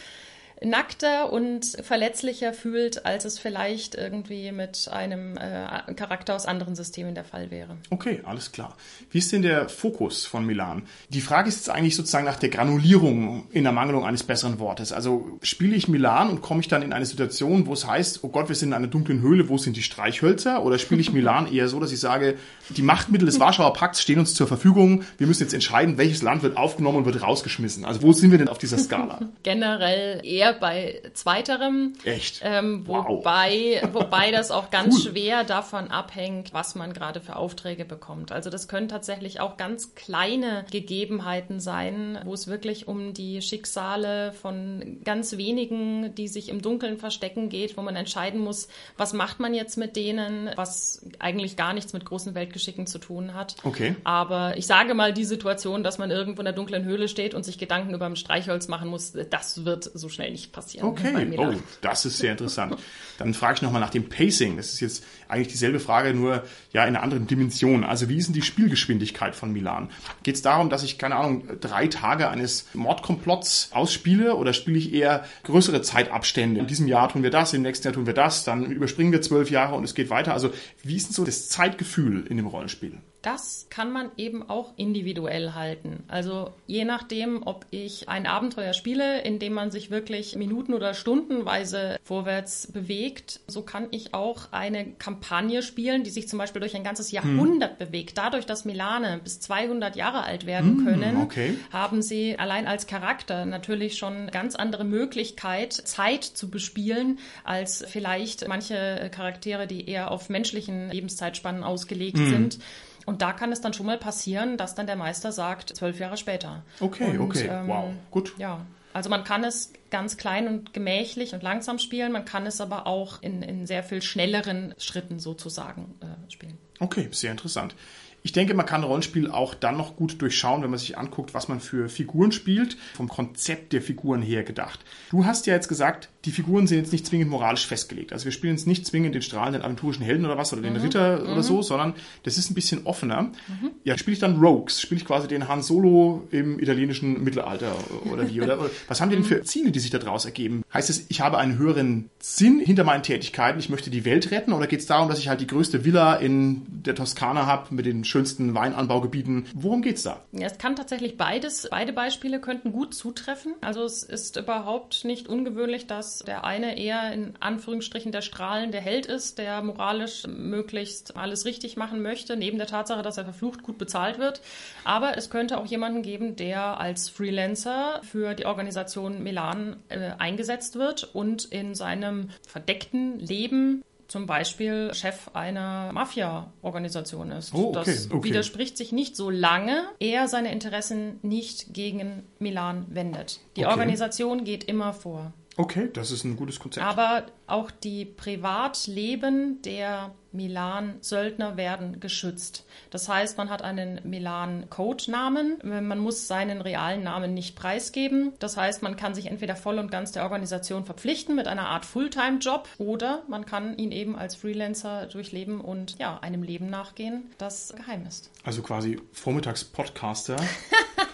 nackter und verletzlicher fühlt, als es vielleicht irgendwie mit einem äh, Charakter aus anderen Systemen der Fall wäre. Okay, alles klar. Wie ist denn der Fokus von Milan? Die Frage ist jetzt eigentlich sozusagen nach der Granulierung in der Mangelung eines besseren Wortes. Also spiele ich Milan und komme ich dann in eine Situation, wo es heißt, oh Gott, wir sind in einer dunklen Höhle, wo sind die Streichhölzer? Oder spiele ich Milan eher so, dass ich sage, die Machtmittel des Warschauer Pakts stehen uns zur Verfügung, wir müssen jetzt entscheiden, welches Land wird aufgenommen und wird rausgeschmissen. Also wo sind wir denn auf dieser Skala? Generell eher eher bei zweiterem. Echt? Ähm, wobei, wow. wobei das auch ganz cool. schwer davon abhängt, was man gerade für Aufträge bekommt. Also das können tatsächlich auch ganz kleine Gegebenheiten sein, wo es wirklich um die Schicksale von ganz wenigen, die sich im Dunkeln verstecken geht, wo man entscheiden muss, was macht man jetzt mit denen, was eigentlich gar nichts mit großen Weltgeschicken zu tun hat. Okay. Aber ich sage mal, die Situation, dass man irgendwo in der dunklen Höhle steht und sich Gedanken über ein Streichholz machen muss, das wird so schnell nicht passieren. Okay, oh, das ist sehr interessant. Dann frage ich nochmal nach dem Pacing. Das ist jetzt eigentlich dieselbe Frage, nur ja in einer anderen Dimension. Also wie ist denn die Spielgeschwindigkeit von Milan? Geht es darum, dass ich, keine Ahnung, drei Tage eines Mordkomplotts ausspiele oder spiele ich eher größere Zeitabstände? In diesem Jahr tun wir das, im nächsten Jahr tun wir das, dann überspringen wir zwölf Jahre und es geht weiter. Also wie ist denn so das Zeitgefühl in dem Rollenspiel? Das kann man eben auch individuell halten. Also je nachdem, ob ich ein Abenteuer spiele, in dem man sich wirklich Minuten oder Stundenweise vorwärts bewegt, so kann ich auch eine Kampagne spielen, die sich zum Beispiel durch ein ganzes Jahrhundert hm. bewegt. Dadurch, dass Milane bis 200 Jahre alt werden hm, können, okay. haben sie allein als Charakter natürlich schon ganz andere Möglichkeit, Zeit zu bespielen, als vielleicht manche Charaktere, die eher auf menschlichen Lebenszeitspannen ausgelegt hm. sind. Und da kann es dann schon mal passieren, dass dann der Meister sagt, zwölf Jahre später. Okay, und, okay, ähm, wow, gut. Ja, also man kann es ganz klein und gemächlich und langsam spielen, man kann es aber auch in, in sehr viel schnelleren Schritten sozusagen äh, spielen. Okay, sehr interessant. Ich denke, man kann Rollenspiel auch dann noch gut durchschauen, wenn man sich anguckt, was man für Figuren spielt, vom Konzept der Figuren her gedacht. Du hast ja jetzt gesagt, die Figuren sind jetzt nicht zwingend moralisch festgelegt. Also wir spielen jetzt nicht zwingend den strahlenden aventurischen Helden oder was oder den mhm. Ritter oder mhm. so, sondern das ist ein bisschen offener. Mhm. Ja, spiele ich dann Rogues? Spiele ich quasi den Han Solo im italienischen Mittelalter oder wie? Oder, was haben die denn für Ziele, die sich daraus ergeben? Heißt es, ich habe einen höheren Sinn hinter meinen Tätigkeiten, ich möchte die Welt retten oder geht es darum, dass ich halt die größte Villa in der Toskana habe mit den schönsten Weinanbaugebieten. Worum geht's da? Ja, es kann tatsächlich beides. Beide Beispiele könnten gut zutreffen. Also es ist überhaupt nicht ungewöhnlich, dass der eine eher in Anführungsstrichen der strahlende Held ist, der moralisch möglichst alles richtig machen möchte, neben der Tatsache, dass er verflucht gut bezahlt wird. Aber es könnte auch jemanden geben, der als Freelancer für die Organisation Melan äh, eingesetzt wird und in seinem verdeckten Leben zum Beispiel Chef einer Mafia-Organisation ist. Oh, okay, das okay. widerspricht sich nicht, solange er seine Interessen nicht gegen Milan wendet. Die Okay. Organisation geht immer vor. Okay, das ist ein gutes Konzept. Aber auch die Privatleben der Milan-Söldner werden geschützt. Das heißt, man hat einen Milan-Codenamen. Man muss seinen realen Namen nicht preisgeben. Das heißt, man kann sich entweder voll und ganz der Organisation verpflichten mit einer Art Fulltime-Job oder man kann ihn eben als Freelancer durchleben und ja, einem Leben nachgehen, das geheim ist. Also quasi Vormittags-Podcaster.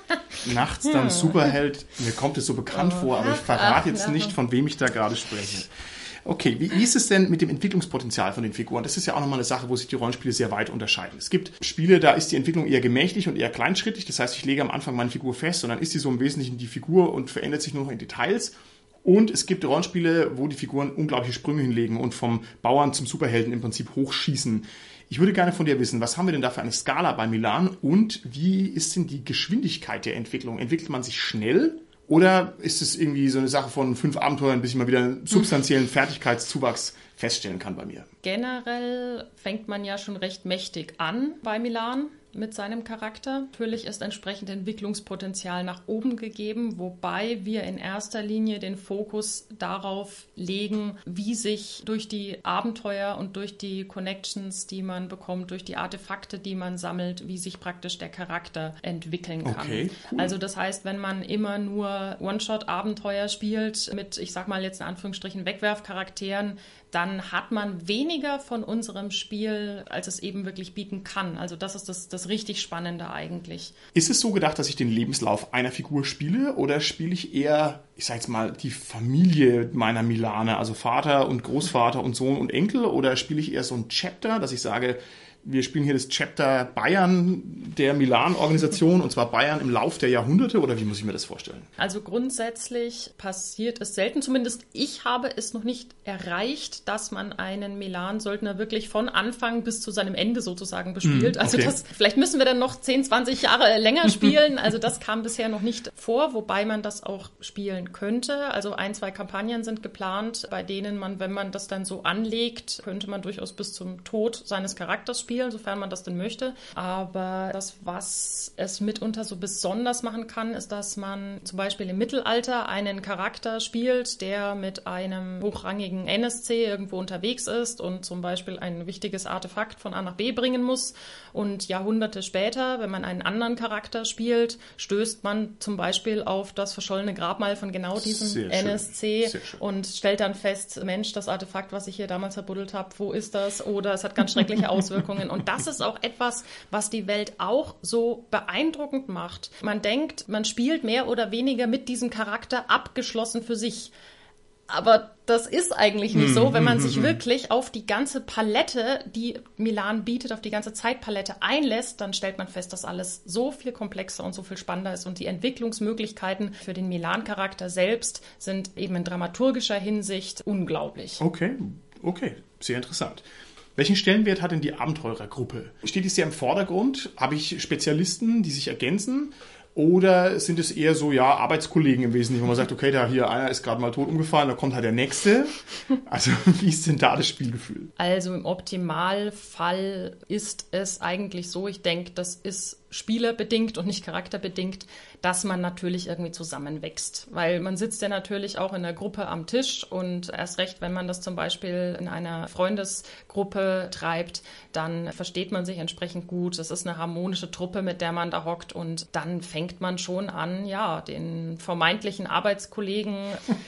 nachts dann Superheld. Mir kommt es so bekannt vor, aber ich verrate jetzt nicht, von wem ich da gerade spreche. Okay, wie ist es denn mit dem Entwicklungspotenzial von den Figuren? Das ist ja auch nochmal eine Sache, wo sich die Rollenspiele sehr weit unterscheiden. Es gibt Spiele, da ist die Entwicklung eher gemächlich und eher kleinschrittig. Das heißt, ich lege am Anfang meine Figur fest und dann ist sie so im Wesentlichen die Figur und verändert sich nur noch in Details. Und es gibt Rollenspiele, wo die Figuren unglaubliche Sprünge hinlegen und vom Bauern zum Superhelden im Prinzip hochschießen. Ich würde gerne von dir wissen, was haben wir denn da für eine Skala bei Milan und wie ist denn die Geschwindigkeit der Entwicklung? Entwickelt man sich schnell oder ist es irgendwie so eine Sache von fünf Abenteuern, bis ich mal wieder einen substanziellen Fertigkeitszuwachs feststellen kann bei mir? Generell fängt man ja schon recht mächtig an bei Milan mit seinem Charakter. Natürlich ist entsprechend Entwicklungspotenzial nach oben gegeben, wobei wir in erster Linie den Fokus darauf legen, wie sich durch die Abenteuer und durch die Connections, die man bekommt, durch die Artefakte, die man sammelt, wie sich praktisch der Charakter entwickeln kann. Okay, cool. Also das heißt, wenn man immer nur One-Shot-Abenteuer spielt mit, ich sag mal jetzt in Anführungsstrichen, Wegwerfcharakteren, dann hat man weniger von unserem Spiel, als es eben wirklich bieten kann. Also das ist das, das richtig Spannende eigentlich. Ist es so gedacht, dass ich den Lebenslauf einer Figur spiele oder spiele ich eher, ich sag jetzt mal, die Familie meiner Milane, also Vater und Großvater und Sohn und Enkel oder spiele ich eher so ein Chapter, dass ich sage, wir spielen hier das Chapter Bayern der Milan-Organisation und zwar Bayern im Lauf der Jahrhunderte oder wie muss ich mir das vorstellen? Also grundsätzlich passiert es selten, zumindest ich habe es noch nicht erreicht, dass man einen Milan-Söldner wirklich von Anfang bis zu seinem Ende sozusagen bespielt. Mm, also okay. das, vielleicht müssen wir dann noch 10, 20 Jahre länger spielen. Also das kam bisher noch nicht vor, wobei man das auch spielen könnte. Also ein, zwei Kampagnen sind geplant, bei denen man, wenn man das dann so anlegt, könnte man durchaus bis zum Tod seines Charakters spielen, sofern man das denn möchte. Aber das, was es mitunter so besonders machen kann, ist, dass man zum Beispiel im Mittelalter einen Charakter spielt, der mit einem hochrangigen NSC irgendwo unterwegs ist und zum Beispiel ein wichtiges Artefakt von A nach B bringen muss. Und Jahrhunderte später, wenn man einen anderen Charakter spielt, stößt man zum Beispiel auf das verschollene Grabmal von genau diesem NSC und stellt dann fest, Mensch, das Artefakt, was ich hier damals verbuddelt habe, wo ist das? Oder es hat ganz schreckliche Auswirkungen. Und das ist auch etwas, was die Welt auch so beeindruckend macht. Man denkt, man spielt mehr oder weniger mit diesem Charakter abgeschlossen für sich. Aber das ist eigentlich nicht so, wenn man sich wirklich auf die ganze Palette, die Milan bietet, auf die ganze Zeitpalette einlässt, dann stellt man fest, dass alles so viel komplexer und so viel spannender ist und die Entwicklungsmöglichkeiten für den Milan-Charakter selbst sind eben in dramaturgischer Hinsicht unglaublich. Okay, okay, sehr interessant. Welchen Stellenwert hat denn die Abenteurergruppe? Steht die sehr im Vordergrund? Habe ich Spezialisten, die sich ergänzen? Oder sind es eher so, ja, Arbeitskollegen im Wesentlichen, wo man sagt, okay, da hier einer ist gerade mal tot umgefallen, da kommt halt der nächste. Also wie ist denn da das Spielgefühl? Also im Optimalfall ist es eigentlich so, ich denke, das ist spielerbedingt und nicht charakterbedingt, dass man natürlich irgendwie zusammenwächst. Weil man sitzt ja natürlich auch in der Gruppe am Tisch und erst recht, wenn man das zum Beispiel in einer Freundesgruppe treibt, dann versteht man sich entsprechend gut. Es ist eine harmonische Truppe, mit der man da hockt und dann fängt man schon an, ja, den vermeintlichen Arbeitskollegen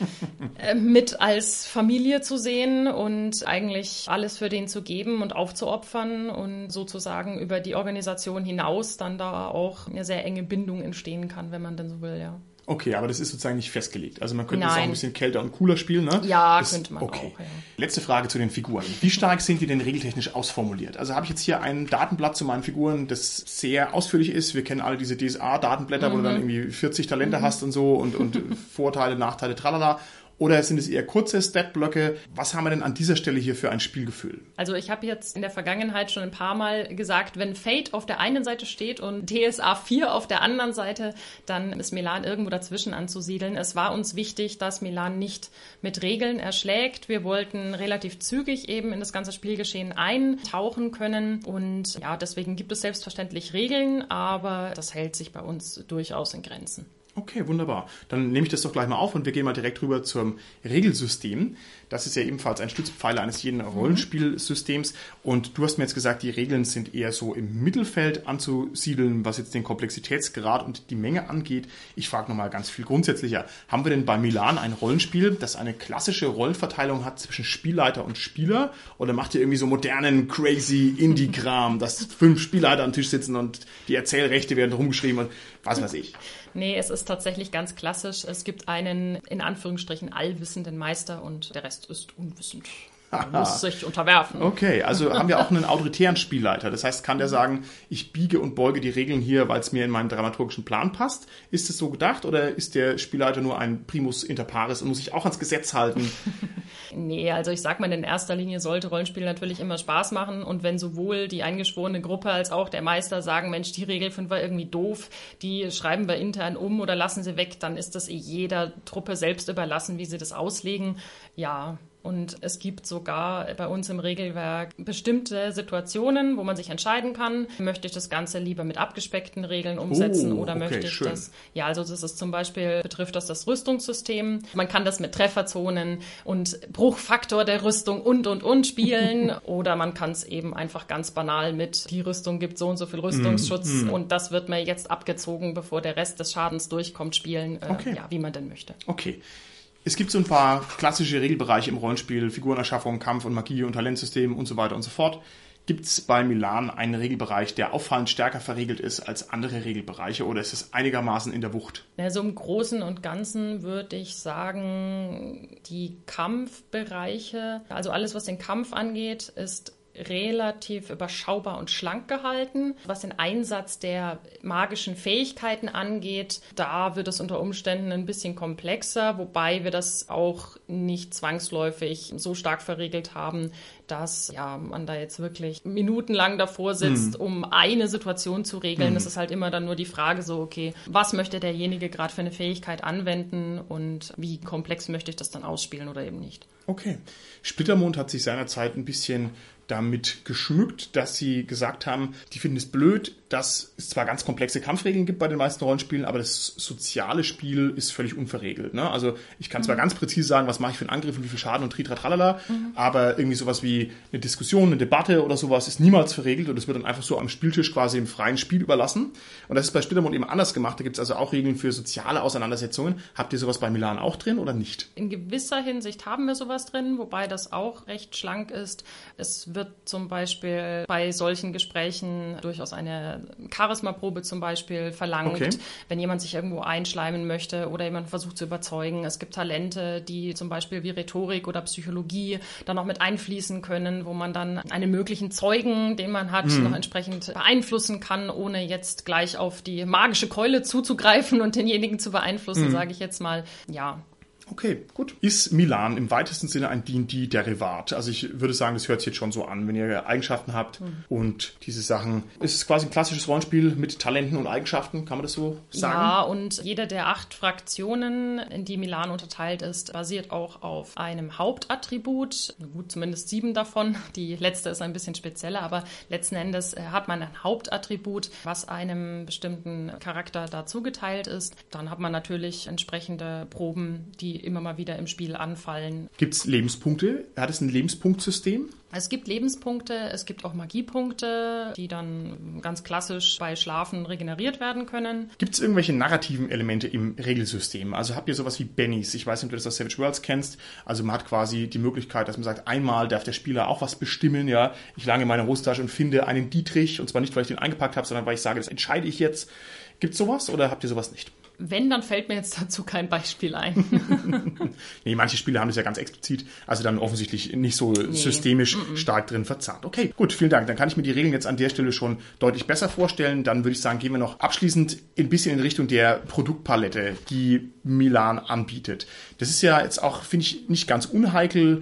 äh, mit als Familie zu sehen und eigentlich alles für den zu geben und aufzuopfern und sozusagen über die Organisation hinaus dann da auch eine sehr enge Bindung entstehen kann, wenn man denn so will, ja. Okay, aber das ist sozusagen nicht festgelegt. Also man könnte es auch ein bisschen kälter und cooler spielen, ne? Ja, das, könnte man okay. auch. Ja. Letzte Frage zu den Figuren. Wie stark sind die denn regeltechnisch ausformuliert? Also habe ich jetzt hier ein Datenblatt zu meinen Figuren, das sehr ausführlich ist. Wir kennen alle diese DSA-Datenblätter, mhm. wo du dann mhm. irgendwie 40 Talente mhm. hast und so und, und Vorteile, Nachteile, tralala. Oder sind es eher kurze Statblöcke? Was haben wir denn an dieser Stelle hier für ein Spielgefühl? Also ich habe jetzt in der Vergangenheit schon ein paar Mal gesagt, wenn Fate auf der einen Seite steht und DSA 4 auf der anderen Seite, dann ist Milan irgendwo dazwischen anzusiedeln. Es war uns wichtig, dass Milan nicht mit Regeln erschlägt. Wir wollten relativ zügig eben in das ganze Spielgeschehen eintauchen können und ja, deswegen gibt es selbstverständlich Regeln, aber das hält sich bei uns durchaus in Grenzen. Okay, wunderbar. Dann nehme ich das doch gleich mal auf und wir gehen mal direkt rüber zum Regelsystem. Das ist ja ebenfalls ein Stützpfeiler eines jeden Rollenspielsystems. Und du hast mir jetzt gesagt, die Regeln sind eher so im Mittelfeld anzusiedeln, was jetzt den Komplexitätsgrad und die Menge angeht. Ich frage nochmal ganz viel grundsätzlicher. Haben wir denn bei Milan ein Rollenspiel, das eine klassische Rollenverteilung hat zwischen Spielleiter und Spieler? Oder macht ihr irgendwie so modernen, crazy Indie-Kram, dass fünf Spielleiter am Tisch sitzen und die Erzählrechte werden rumgeschrieben und was weiß ich? Nee, es ist tatsächlich ganz klassisch. Es gibt einen in Anführungsstrichen allwissenden Meister und der Rest ist unwissend. Man muss sich unterwerfen. Okay, also haben wir auch einen autoritären Spielleiter. Das heißt, kann der sagen, ich biege und beuge die Regeln hier, weil es mir in meinen dramaturgischen Plan passt? Ist es so gedacht oder ist der Spielleiter nur ein Primus inter pares und muss sich auch ans Gesetz halten? nee, also ich sag mal, in erster Linie sollte Rollenspiel natürlich immer Spaß machen und wenn sowohl die eingeschworene Gruppe als auch der Meister sagen, Mensch, die Regel finden wir irgendwie doof, die schreiben wir intern um oder lassen sie weg, dann ist das jeder Truppe selbst überlassen, wie sie das auslegen. Ja, und es gibt sogar bei uns im Regelwerk bestimmte Situationen, wo man sich entscheiden kann, möchte ich das Ganze lieber mit abgespeckten Regeln umsetzen oh, oder okay, möchte ich schön. das, ja, also das ist zum Beispiel, betrifft das das Rüstungssystem. Man kann das mit Trefferzonen und Bruchfaktor der Rüstung und, und, und spielen oder man kann es eben einfach ganz banal mit, die Rüstung gibt so und so viel Rüstungsschutz mm, mm. und das wird mir jetzt abgezogen, bevor der Rest des Schadens durchkommt, spielen, äh, okay. ja, wie man denn möchte. Okay. Es gibt so ein paar klassische Regelbereiche im Rollenspiel, Figurenerschaffung, Kampf und Magie und Talentsystem und so weiter und so fort. Gibt es bei Milan einen Regelbereich, der auffallend stärker verregelt ist als andere Regelbereiche oder ist es einigermaßen in der Wucht? Also im Großen und Ganzen würde ich sagen, die Kampfbereiche, also alles, was den Kampf angeht, ist relativ überschaubar und schlank gehalten. Was den Einsatz der magischen Fähigkeiten angeht, da wird es unter Umständen ein bisschen komplexer, wobei wir das auch nicht zwangsläufig so stark verriegelt haben, dass ja, man da jetzt wirklich minutenlang davor sitzt, mhm. um eine Situation zu regeln. Es mhm. ist halt immer dann nur die Frage so, okay, was möchte derjenige gerade für eine Fähigkeit anwenden und wie komplex möchte ich das dann ausspielen oder eben nicht. Okay. Splittermond hat sich seinerzeit ein bisschen damit geschmückt, dass sie gesagt haben, die finden es blöd, dass es zwar ganz komplexe Kampfregeln gibt bei den meisten Rollenspielen, aber das soziale Spiel ist völlig unverregelt. Ne? Also ich kann zwar mhm. ganz präzise sagen, was mache ich für einen Angriff und wie viel Schaden und tritra tralala, mhm. aber irgendwie sowas wie eine Diskussion, eine Debatte oder sowas ist niemals verregelt und es wird dann einfach so am Spieltisch quasi im freien Spiel überlassen. Und das ist bei Splittermond eben anders gemacht. Da gibt es also auch Regeln für soziale Auseinandersetzungen. Habt ihr sowas bei Milan auch drin oder nicht? In gewisser Hinsicht haben wir sowas drin, wobei das auch recht schlank ist. Es wird zum Beispiel bei solchen Gesprächen durchaus eine Charisma-Probe zum Beispiel verlangt, okay. wenn jemand sich irgendwo einschleimen möchte oder jemand versucht zu überzeugen. Es gibt Talente, die zum Beispiel wie Rhetorik oder Psychologie dann auch mit einfließen können, wo man dann einen möglichen Zeugen, den man hat, hm. noch entsprechend beeinflussen kann, ohne jetzt gleich auf die magische Keule zuzugreifen und denjenigen zu beeinflussen, hm. sage ich jetzt mal. Ja, Okay, gut. Ist Milan im weitesten Sinne ein D&D-Derivat? Also ich würde sagen, das hört sich jetzt schon so an, wenn ihr Eigenschaften habt mhm. und diese Sachen. Ist es quasi ein klassisches Rollenspiel mit Talenten und Eigenschaften, kann man das so sagen? Ja, und jede der acht Fraktionen, in die Milan unterteilt ist, basiert auch auf einem Hauptattribut. Gut, zumindest sieben davon. Die letzte ist ein bisschen spezieller, aber letzten Endes äh, hat man ein Hauptattribut, was einem bestimmten Charakter dazu geteilt ist. Dann hat man natürlich entsprechende Proben, die immer mal wieder im Spiel anfallen. Gibt es Lebenspunkte? Hat es ein Lebenspunktsystem? Es gibt Lebenspunkte, es gibt auch Magiepunkte, die dann ganz klassisch bei Schlafen regeneriert werden können. Gibt es irgendwelche narrativen Elemente im Regelsystem? Also habt ihr sowas wie Bennies? Ich weiß nicht, ob du das aus Savage Worlds kennst. Also man hat quasi die Möglichkeit, dass man sagt, einmal darf der Spieler auch was bestimmen. Ja, ich lange meine Hosentasche und finde einen Dietrich. Und zwar nicht, weil ich den eingepackt habe, sondern weil ich sage, das entscheide ich jetzt. Gibt es sowas oder habt ihr sowas nicht? Wenn, dann fällt mir jetzt dazu kein Beispiel ein. nee, manche Spiele haben das ja ganz explizit, also dann offensichtlich nicht so nee. systemisch mm -mm. stark drin verzahnt. Okay, gut, vielen Dank. Dann kann ich mir die Regeln jetzt an der Stelle schon deutlich besser vorstellen. Dann würde ich sagen, gehen wir noch abschließend ein bisschen in Richtung der Produktpalette, die Milan anbietet. Das ist ja jetzt auch, finde ich, nicht ganz unheikel.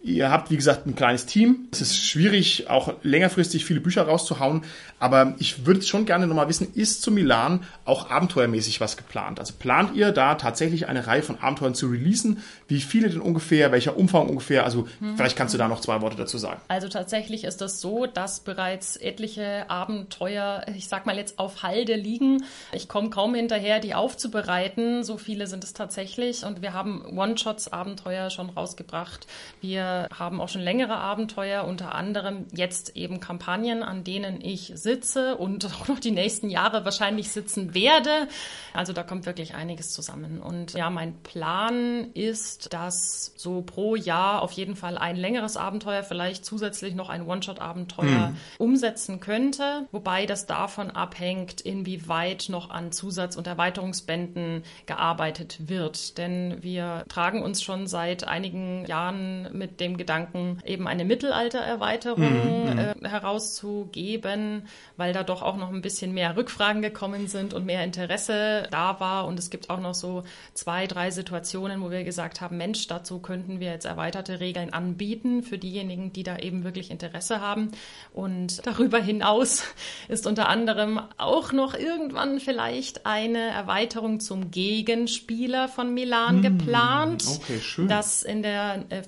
Ihr habt, wie gesagt, ein kleines Team. Es ist schwierig, auch längerfristig viele Bücher rauszuhauen. Aber ich würde schon gerne nochmal wissen, ist zu Milan auch abenteuermäßig was geplant? Also plant ihr da tatsächlich eine Reihe von Abenteuern zu releasen? Wie viele denn ungefähr? Welcher Umfang ungefähr? Also mhm. vielleicht kannst du da noch zwei Worte dazu sagen. Also tatsächlich ist es das so, dass bereits etliche Abenteuer, ich sag mal jetzt auf Halde liegen. Ich komme kaum hinterher, die aufzubereiten. So viele sind es tatsächlich. Und wir haben One-Shots-Abenteuer schon rausgebracht. Wir haben auch schon längere Abenteuer, unter anderem jetzt eben Kampagnen, an denen ich sitze und auch noch die nächsten Jahre wahrscheinlich sitzen werde. Also da kommt wirklich einiges zusammen. Und ja, mein Plan ist, dass so pro Jahr auf jeden Fall ein längeres Abenteuer, vielleicht zusätzlich noch ein One-Shot-Abenteuer mhm. umsetzen könnte. Wobei das davon abhängt, inwieweit noch an Zusatz- und Erweiterungsbänden gearbeitet wird. Denn wir tragen uns schon seit einigen Jahren mit dem Gedanken, eben eine Mittelaltererweiterung mhm. äh, herauszugeben weil da doch auch noch ein bisschen mehr Rückfragen gekommen sind und mehr Interesse da war. Und es gibt auch noch so zwei, drei Situationen, wo wir gesagt haben, Mensch, dazu könnten wir jetzt erweiterte Regeln anbieten für diejenigen, die da eben wirklich Interesse haben. Und darüber hinaus ist unter anderem auch noch irgendwann vielleicht eine Erweiterung zum Gegenspieler von Milan mmh, geplant. Okay, schön. Das in der äh,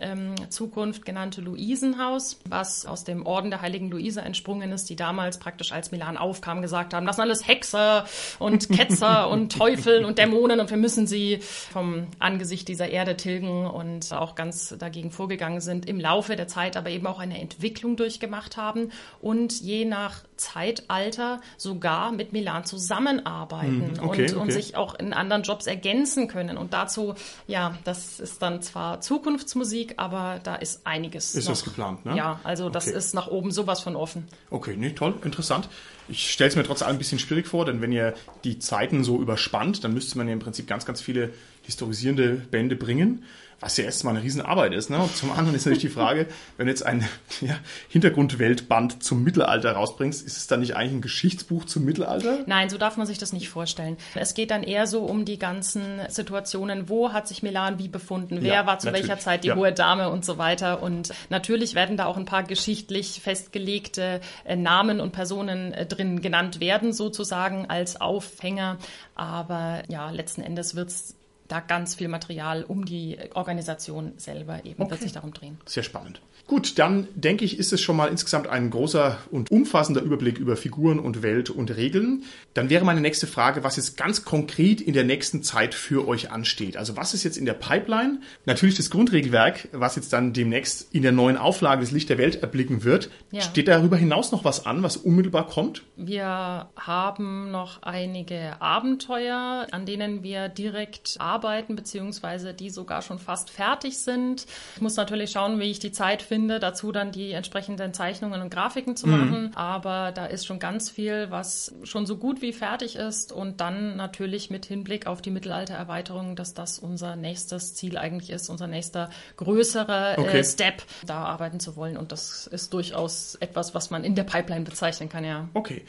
ähm, Zukunft genannte Luisenhaus, was aus dem Orden der heiligen Luise entsprungen ist, die damals praktisch als Milan aufkam, gesagt haben, das sind alles Hexer und Ketzer und Teufel und Dämonen und wir müssen sie vom Angesicht dieser Erde tilgen und auch ganz dagegen vorgegangen sind, im Laufe der Zeit aber eben auch eine Entwicklung durchgemacht haben und je nach Zeitalter sogar mit Milan zusammenarbeiten hm, okay, und, okay. und sich auch in anderen Jobs ergänzen können. Und dazu, ja, das ist dann zwar Zukunftsmusik, aber da ist einiges. Ist noch. das geplant, ne? Ja, also das okay. ist nach oben sowas von offen. Okay, nee, toll, interessant. Ich stelle es mir trotzdem ein bisschen schwierig vor, denn wenn ihr die Zeiten so überspannt, dann müsste man ja im Prinzip ganz, ganz viele historisierende Bände bringen was ja erstmal eine Riesenarbeit ist. Ne? Und zum anderen ist natürlich die Frage, wenn du jetzt ein ja, Hintergrundweltband zum Mittelalter rausbringst, ist es dann nicht eigentlich ein Geschichtsbuch zum Mittelalter? Nein, so darf man sich das nicht vorstellen. Es geht dann eher so um die ganzen Situationen, wo hat sich Milan wie befunden, wer ja, war zu welcher Zeit die ja. hohe Dame und so weiter. Und natürlich werden da auch ein paar geschichtlich festgelegte äh, Namen und Personen äh, drin genannt werden, sozusagen als Aufhänger. Aber ja, letzten Endes wird es da ganz viel Material um die Organisation selber eben okay. wird sich darum drehen. Sehr spannend. Gut, dann denke ich, ist es schon mal insgesamt ein großer und umfassender Überblick über Figuren und Welt und Regeln. Dann wäre meine nächste Frage, was jetzt ganz konkret in der nächsten Zeit für euch ansteht. Also was ist jetzt in der Pipeline? Natürlich das Grundregelwerk, was jetzt dann demnächst in der neuen Auflage des Licht der Welt erblicken wird. Ja. Steht darüber hinaus noch was an, was unmittelbar kommt? Wir haben noch einige Abenteuer, an denen wir direkt arbeiten, beziehungsweise die sogar schon fast fertig sind. Ich muss natürlich schauen, wie ich die Zeit finde finde, dazu dann die entsprechenden Zeichnungen und Grafiken zu mhm. machen. Aber da ist schon ganz viel, was schon so gut wie fertig ist und dann natürlich mit Hinblick auf die Mittelaltererweiterung, dass das unser nächstes Ziel eigentlich ist, unser nächster größerer äh, okay. äh, Step, da arbeiten zu wollen. Und das ist durchaus etwas, was man in der Pipeline bezeichnen kann, ja. Okay.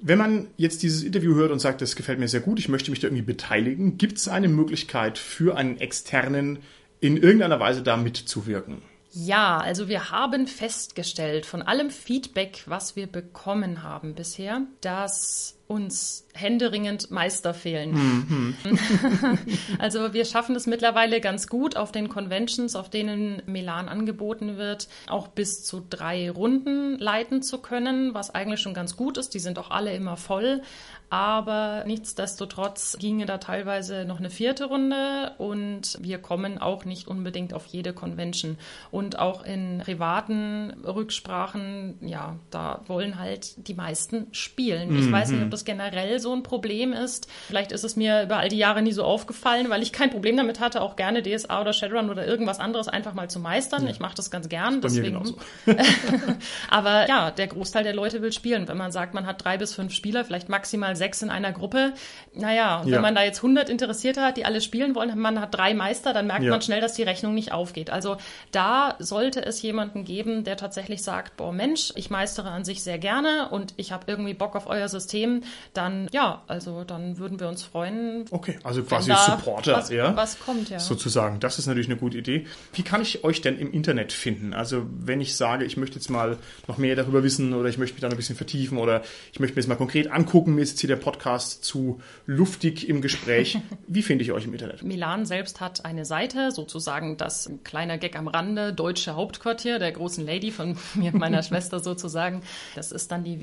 Wenn man jetzt dieses Interview hört und sagt, das gefällt mir sehr gut, ich möchte mich da irgendwie beteiligen, gibt es eine Möglichkeit für einen externen in irgendeiner Weise da mitzuwirken? Ja, also wir haben festgestellt von allem Feedback, was wir bekommen haben bisher, dass uns händeringend Meister fehlen. Mhm. also wir schaffen es mittlerweile ganz gut auf den Conventions, auf denen Melan angeboten wird, auch bis zu drei Runden leiten zu können, was eigentlich schon ganz gut ist. Die sind auch alle immer voll. Aber nichtsdestotrotz ginge da teilweise noch eine vierte Runde und wir kommen auch nicht unbedingt auf jede Convention. Und auch in privaten Rücksprachen, ja, da wollen halt die meisten spielen. Ich mhm. weiß nicht, ob das generell so ein Problem ist. Vielleicht ist es mir über all die Jahre nie so aufgefallen, weil ich kein Problem damit hatte, auch gerne DSA oder Shadowrun oder irgendwas anderes einfach mal zu meistern. Ja. Ich mache das ganz gern. Das deswegen. Aber ja, der Großteil der Leute will spielen. Wenn man sagt, man hat drei bis fünf Spieler, vielleicht maximal sechs in einer Gruppe. Naja, ja. wenn man da jetzt 100 Interessierte hat, die alle spielen wollen, man hat drei Meister, dann merkt ja. man schnell, dass die Rechnung nicht aufgeht. Also da sollte es jemanden geben, der tatsächlich sagt, boah Mensch, ich meistere an sich sehr gerne und ich habe irgendwie Bock auf euer System, dann ja, also dann würden wir uns freuen. Okay, also quasi Supporter, was, ja. Was kommt, ja. Sozusagen. Das ist natürlich eine gute Idee. Wie kann ich euch denn im Internet finden? Also wenn ich sage, ich möchte jetzt mal noch mehr darüber wissen oder ich möchte mich da noch ein bisschen vertiefen oder ich möchte mir das mal konkret angucken, mir ist jetzt hier der Podcast zu luftig im Gespräch. Wie finde ich euch im Internet? Milan selbst hat eine Seite, sozusagen das kleine Gag am Rande, deutsche Hauptquartier der großen Lady von mir und meiner Schwester sozusagen. Das ist dann die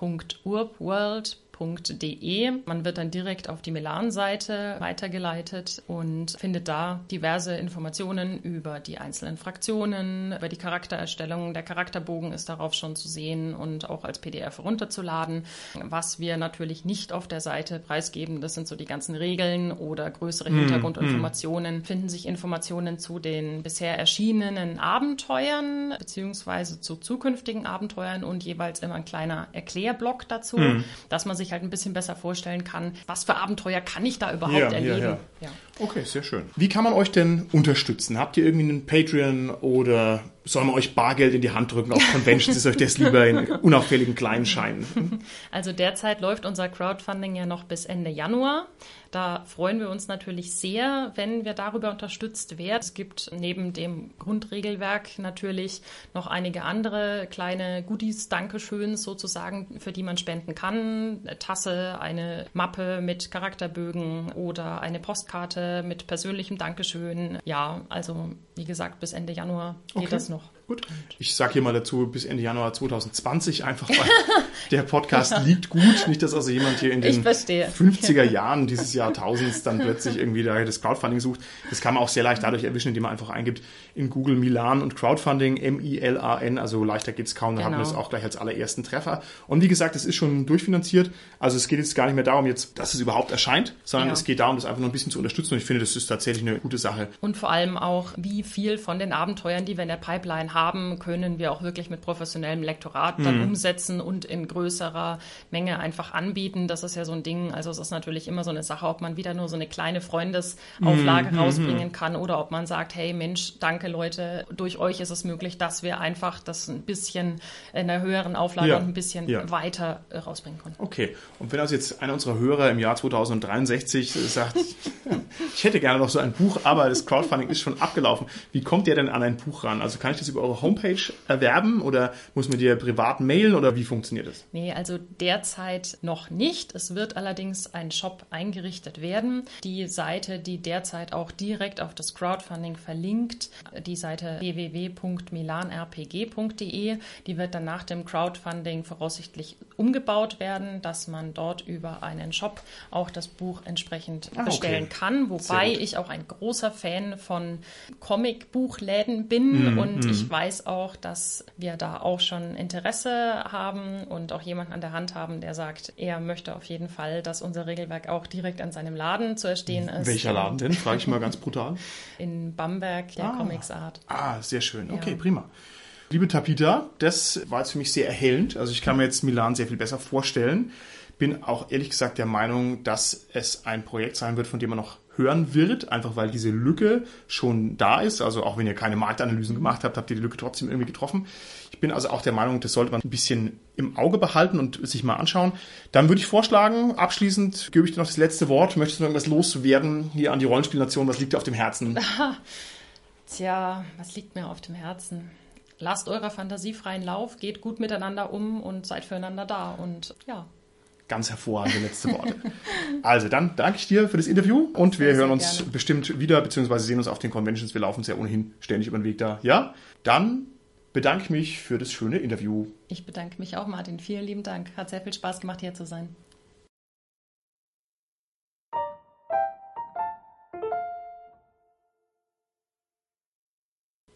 www.urbworld.com www.melan.de. Man wird dann direkt auf die Melan-Seite weitergeleitet und findet da diverse Informationen über die einzelnen Fraktionen, über die Charaktererstellung. Der Charakterbogen ist darauf schon zu sehen und auch als PDF runterzuladen. Was wir natürlich nicht auf der Seite preisgeben, das sind so die ganzen Regeln oder größere hm, Hintergrundinformationen. Hm. Finden sich Informationen zu den bisher erschienenen Abenteuern beziehungsweise zu zukünftigen Abenteuern und jeweils immer ein kleiner Erklärblock dazu, hm. dass man sich sich halt ein bisschen besser vorstellen kann, was für Abenteuer kann ich da überhaupt ja, erleben. Ja, ja. Okay, sehr schön. Wie kann man euch denn unterstützen? Habt ihr irgendwie einen Patreon oder soll man euch Bargeld in die Hand drücken auf Conventions? ist euch das lieber in unauffälligen kleinen Scheinen? Also derzeit läuft unser Crowdfunding ja noch bis Ende Januar. Da freuen wir uns natürlich sehr, wenn wir darüber unterstützt werden. Es gibt neben dem Grundregelwerk natürlich noch einige andere kleine Goodies, Dankeschöns sozusagen, für die man spenden kann. Eine Tasse, eine Mappe mit Charakterbögen oder eine Postkarte mit persönlichem Dankeschön. Ja, also wie gesagt, bis Ende Januar geht okay. das noch. Gut. Ich sage hier mal dazu bis Ende Januar 2020 einfach, weil der Podcast liegt gut. Nicht, dass also jemand hier in den 50er Jahren dieses Jahrtausends dann plötzlich irgendwie da das Crowdfunding sucht. Das kann man auch sehr leicht dadurch erwischen, indem man einfach eingibt in Google Milan und Crowdfunding, M-I-L-A-N, also leichter geht's kaum, dann genau. man genau. das auch gleich als allerersten Treffer. Und wie gesagt, es ist schon durchfinanziert. Also es geht jetzt gar nicht mehr darum, jetzt, dass es überhaupt erscheint, sondern ja. es geht darum, das einfach nur ein bisschen zu unterstützen. Und ich finde, das ist tatsächlich eine gute Sache. Und vor allem auch, wie viel von den Abenteuern, die wir in der Pipeline haben, haben, können wir auch wirklich mit professionellem Lektorat dann Mhm. umsetzen und in größerer Menge einfach anbieten. Das ist ja so ein Ding. Also es ist natürlich immer so eine Sache, ob man wieder nur so eine kleine Freundesauflage Mhm. rausbringen kann oder ob man sagt, hey Mensch, danke Leute, durch euch ist es möglich, dass wir einfach das ein bisschen in der höheren Auflage Ja. und ein bisschen Ja. weiter äh, rausbringen können. Okay, und wenn also jetzt einer unserer Hörer im Jahr 2063 sagt, ich hätte gerne noch so ein Buch, aber das Crowdfunding ist schon abgelaufen, wie kommt der denn an ein Buch ran? Also kann ich das über eure Homepage erwerben oder muss man dir privat mailen oder wie funktioniert das? Nee, also derzeit noch nicht. Es wird allerdings ein Shop eingerichtet werden. Die Seite, die derzeit auch direkt auf das Crowdfunding verlinkt, die Seite www.milanrpg.de, die wird dann nach dem Crowdfunding voraussichtlich umgebaut werden, dass man dort über einen Shop auch das Buch entsprechend Ah, okay. Kann. Wobei ich auch ein großer Fan von Comicbuchläden bin Mhm, und ich weiß auch, dass wir da auch schon Interesse haben und auch jemanden an der Hand haben, der sagt, er möchte auf jeden Fall, dass unser Regelwerk auch direkt an seinem Laden zu erstehen ist. Welcher Laden denn? Frage ich mal ganz brutal. In Bamberg, der Ah. Comics Art. Ah, sehr schön. Okay, Ja. prima. Liebe Tapita, das war jetzt für mich sehr erhellend. Also ich kann mir jetzt Milan sehr viel besser vorstellen. Bin auch ehrlich gesagt der Meinung, dass es ein Projekt sein wird, von dem man noch hören wird, einfach weil diese Lücke schon da ist. Also auch wenn ihr keine Marktanalysen gemacht habt, habt ihr die Lücke trotzdem irgendwie getroffen. Ich bin also auch der Meinung, das sollte man ein bisschen im Auge behalten und sich mal anschauen. Dann würde ich vorschlagen, abschließend gebe ich dir noch das letzte Wort. Möchtest du noch irgendwas loswerden hier an die Rollenspielnation? Was liegt dir auf dem Herzen? Tja, was liegt mir auf dem Herzen? Lasst eurer Fantasie freien Lauf, geht gut miteinander um und seid füreinander da. Und ja, Ganz hervorragende letzte Worte. Also dann danke ich dir für das Interview und wir Sehr, hören uns gerne. bestimmt wieder, beziehungsweise sehen uns auf den Conventions. Wir laufen uns ja ohnehin ständig über den Weg da. Ja, dann bedanke ich mich für das schöne Interview. ich bedanke mich auch, Martin. Vielen lieben Dank. Hat sehr viel Spaß gemacht, hier zu sein.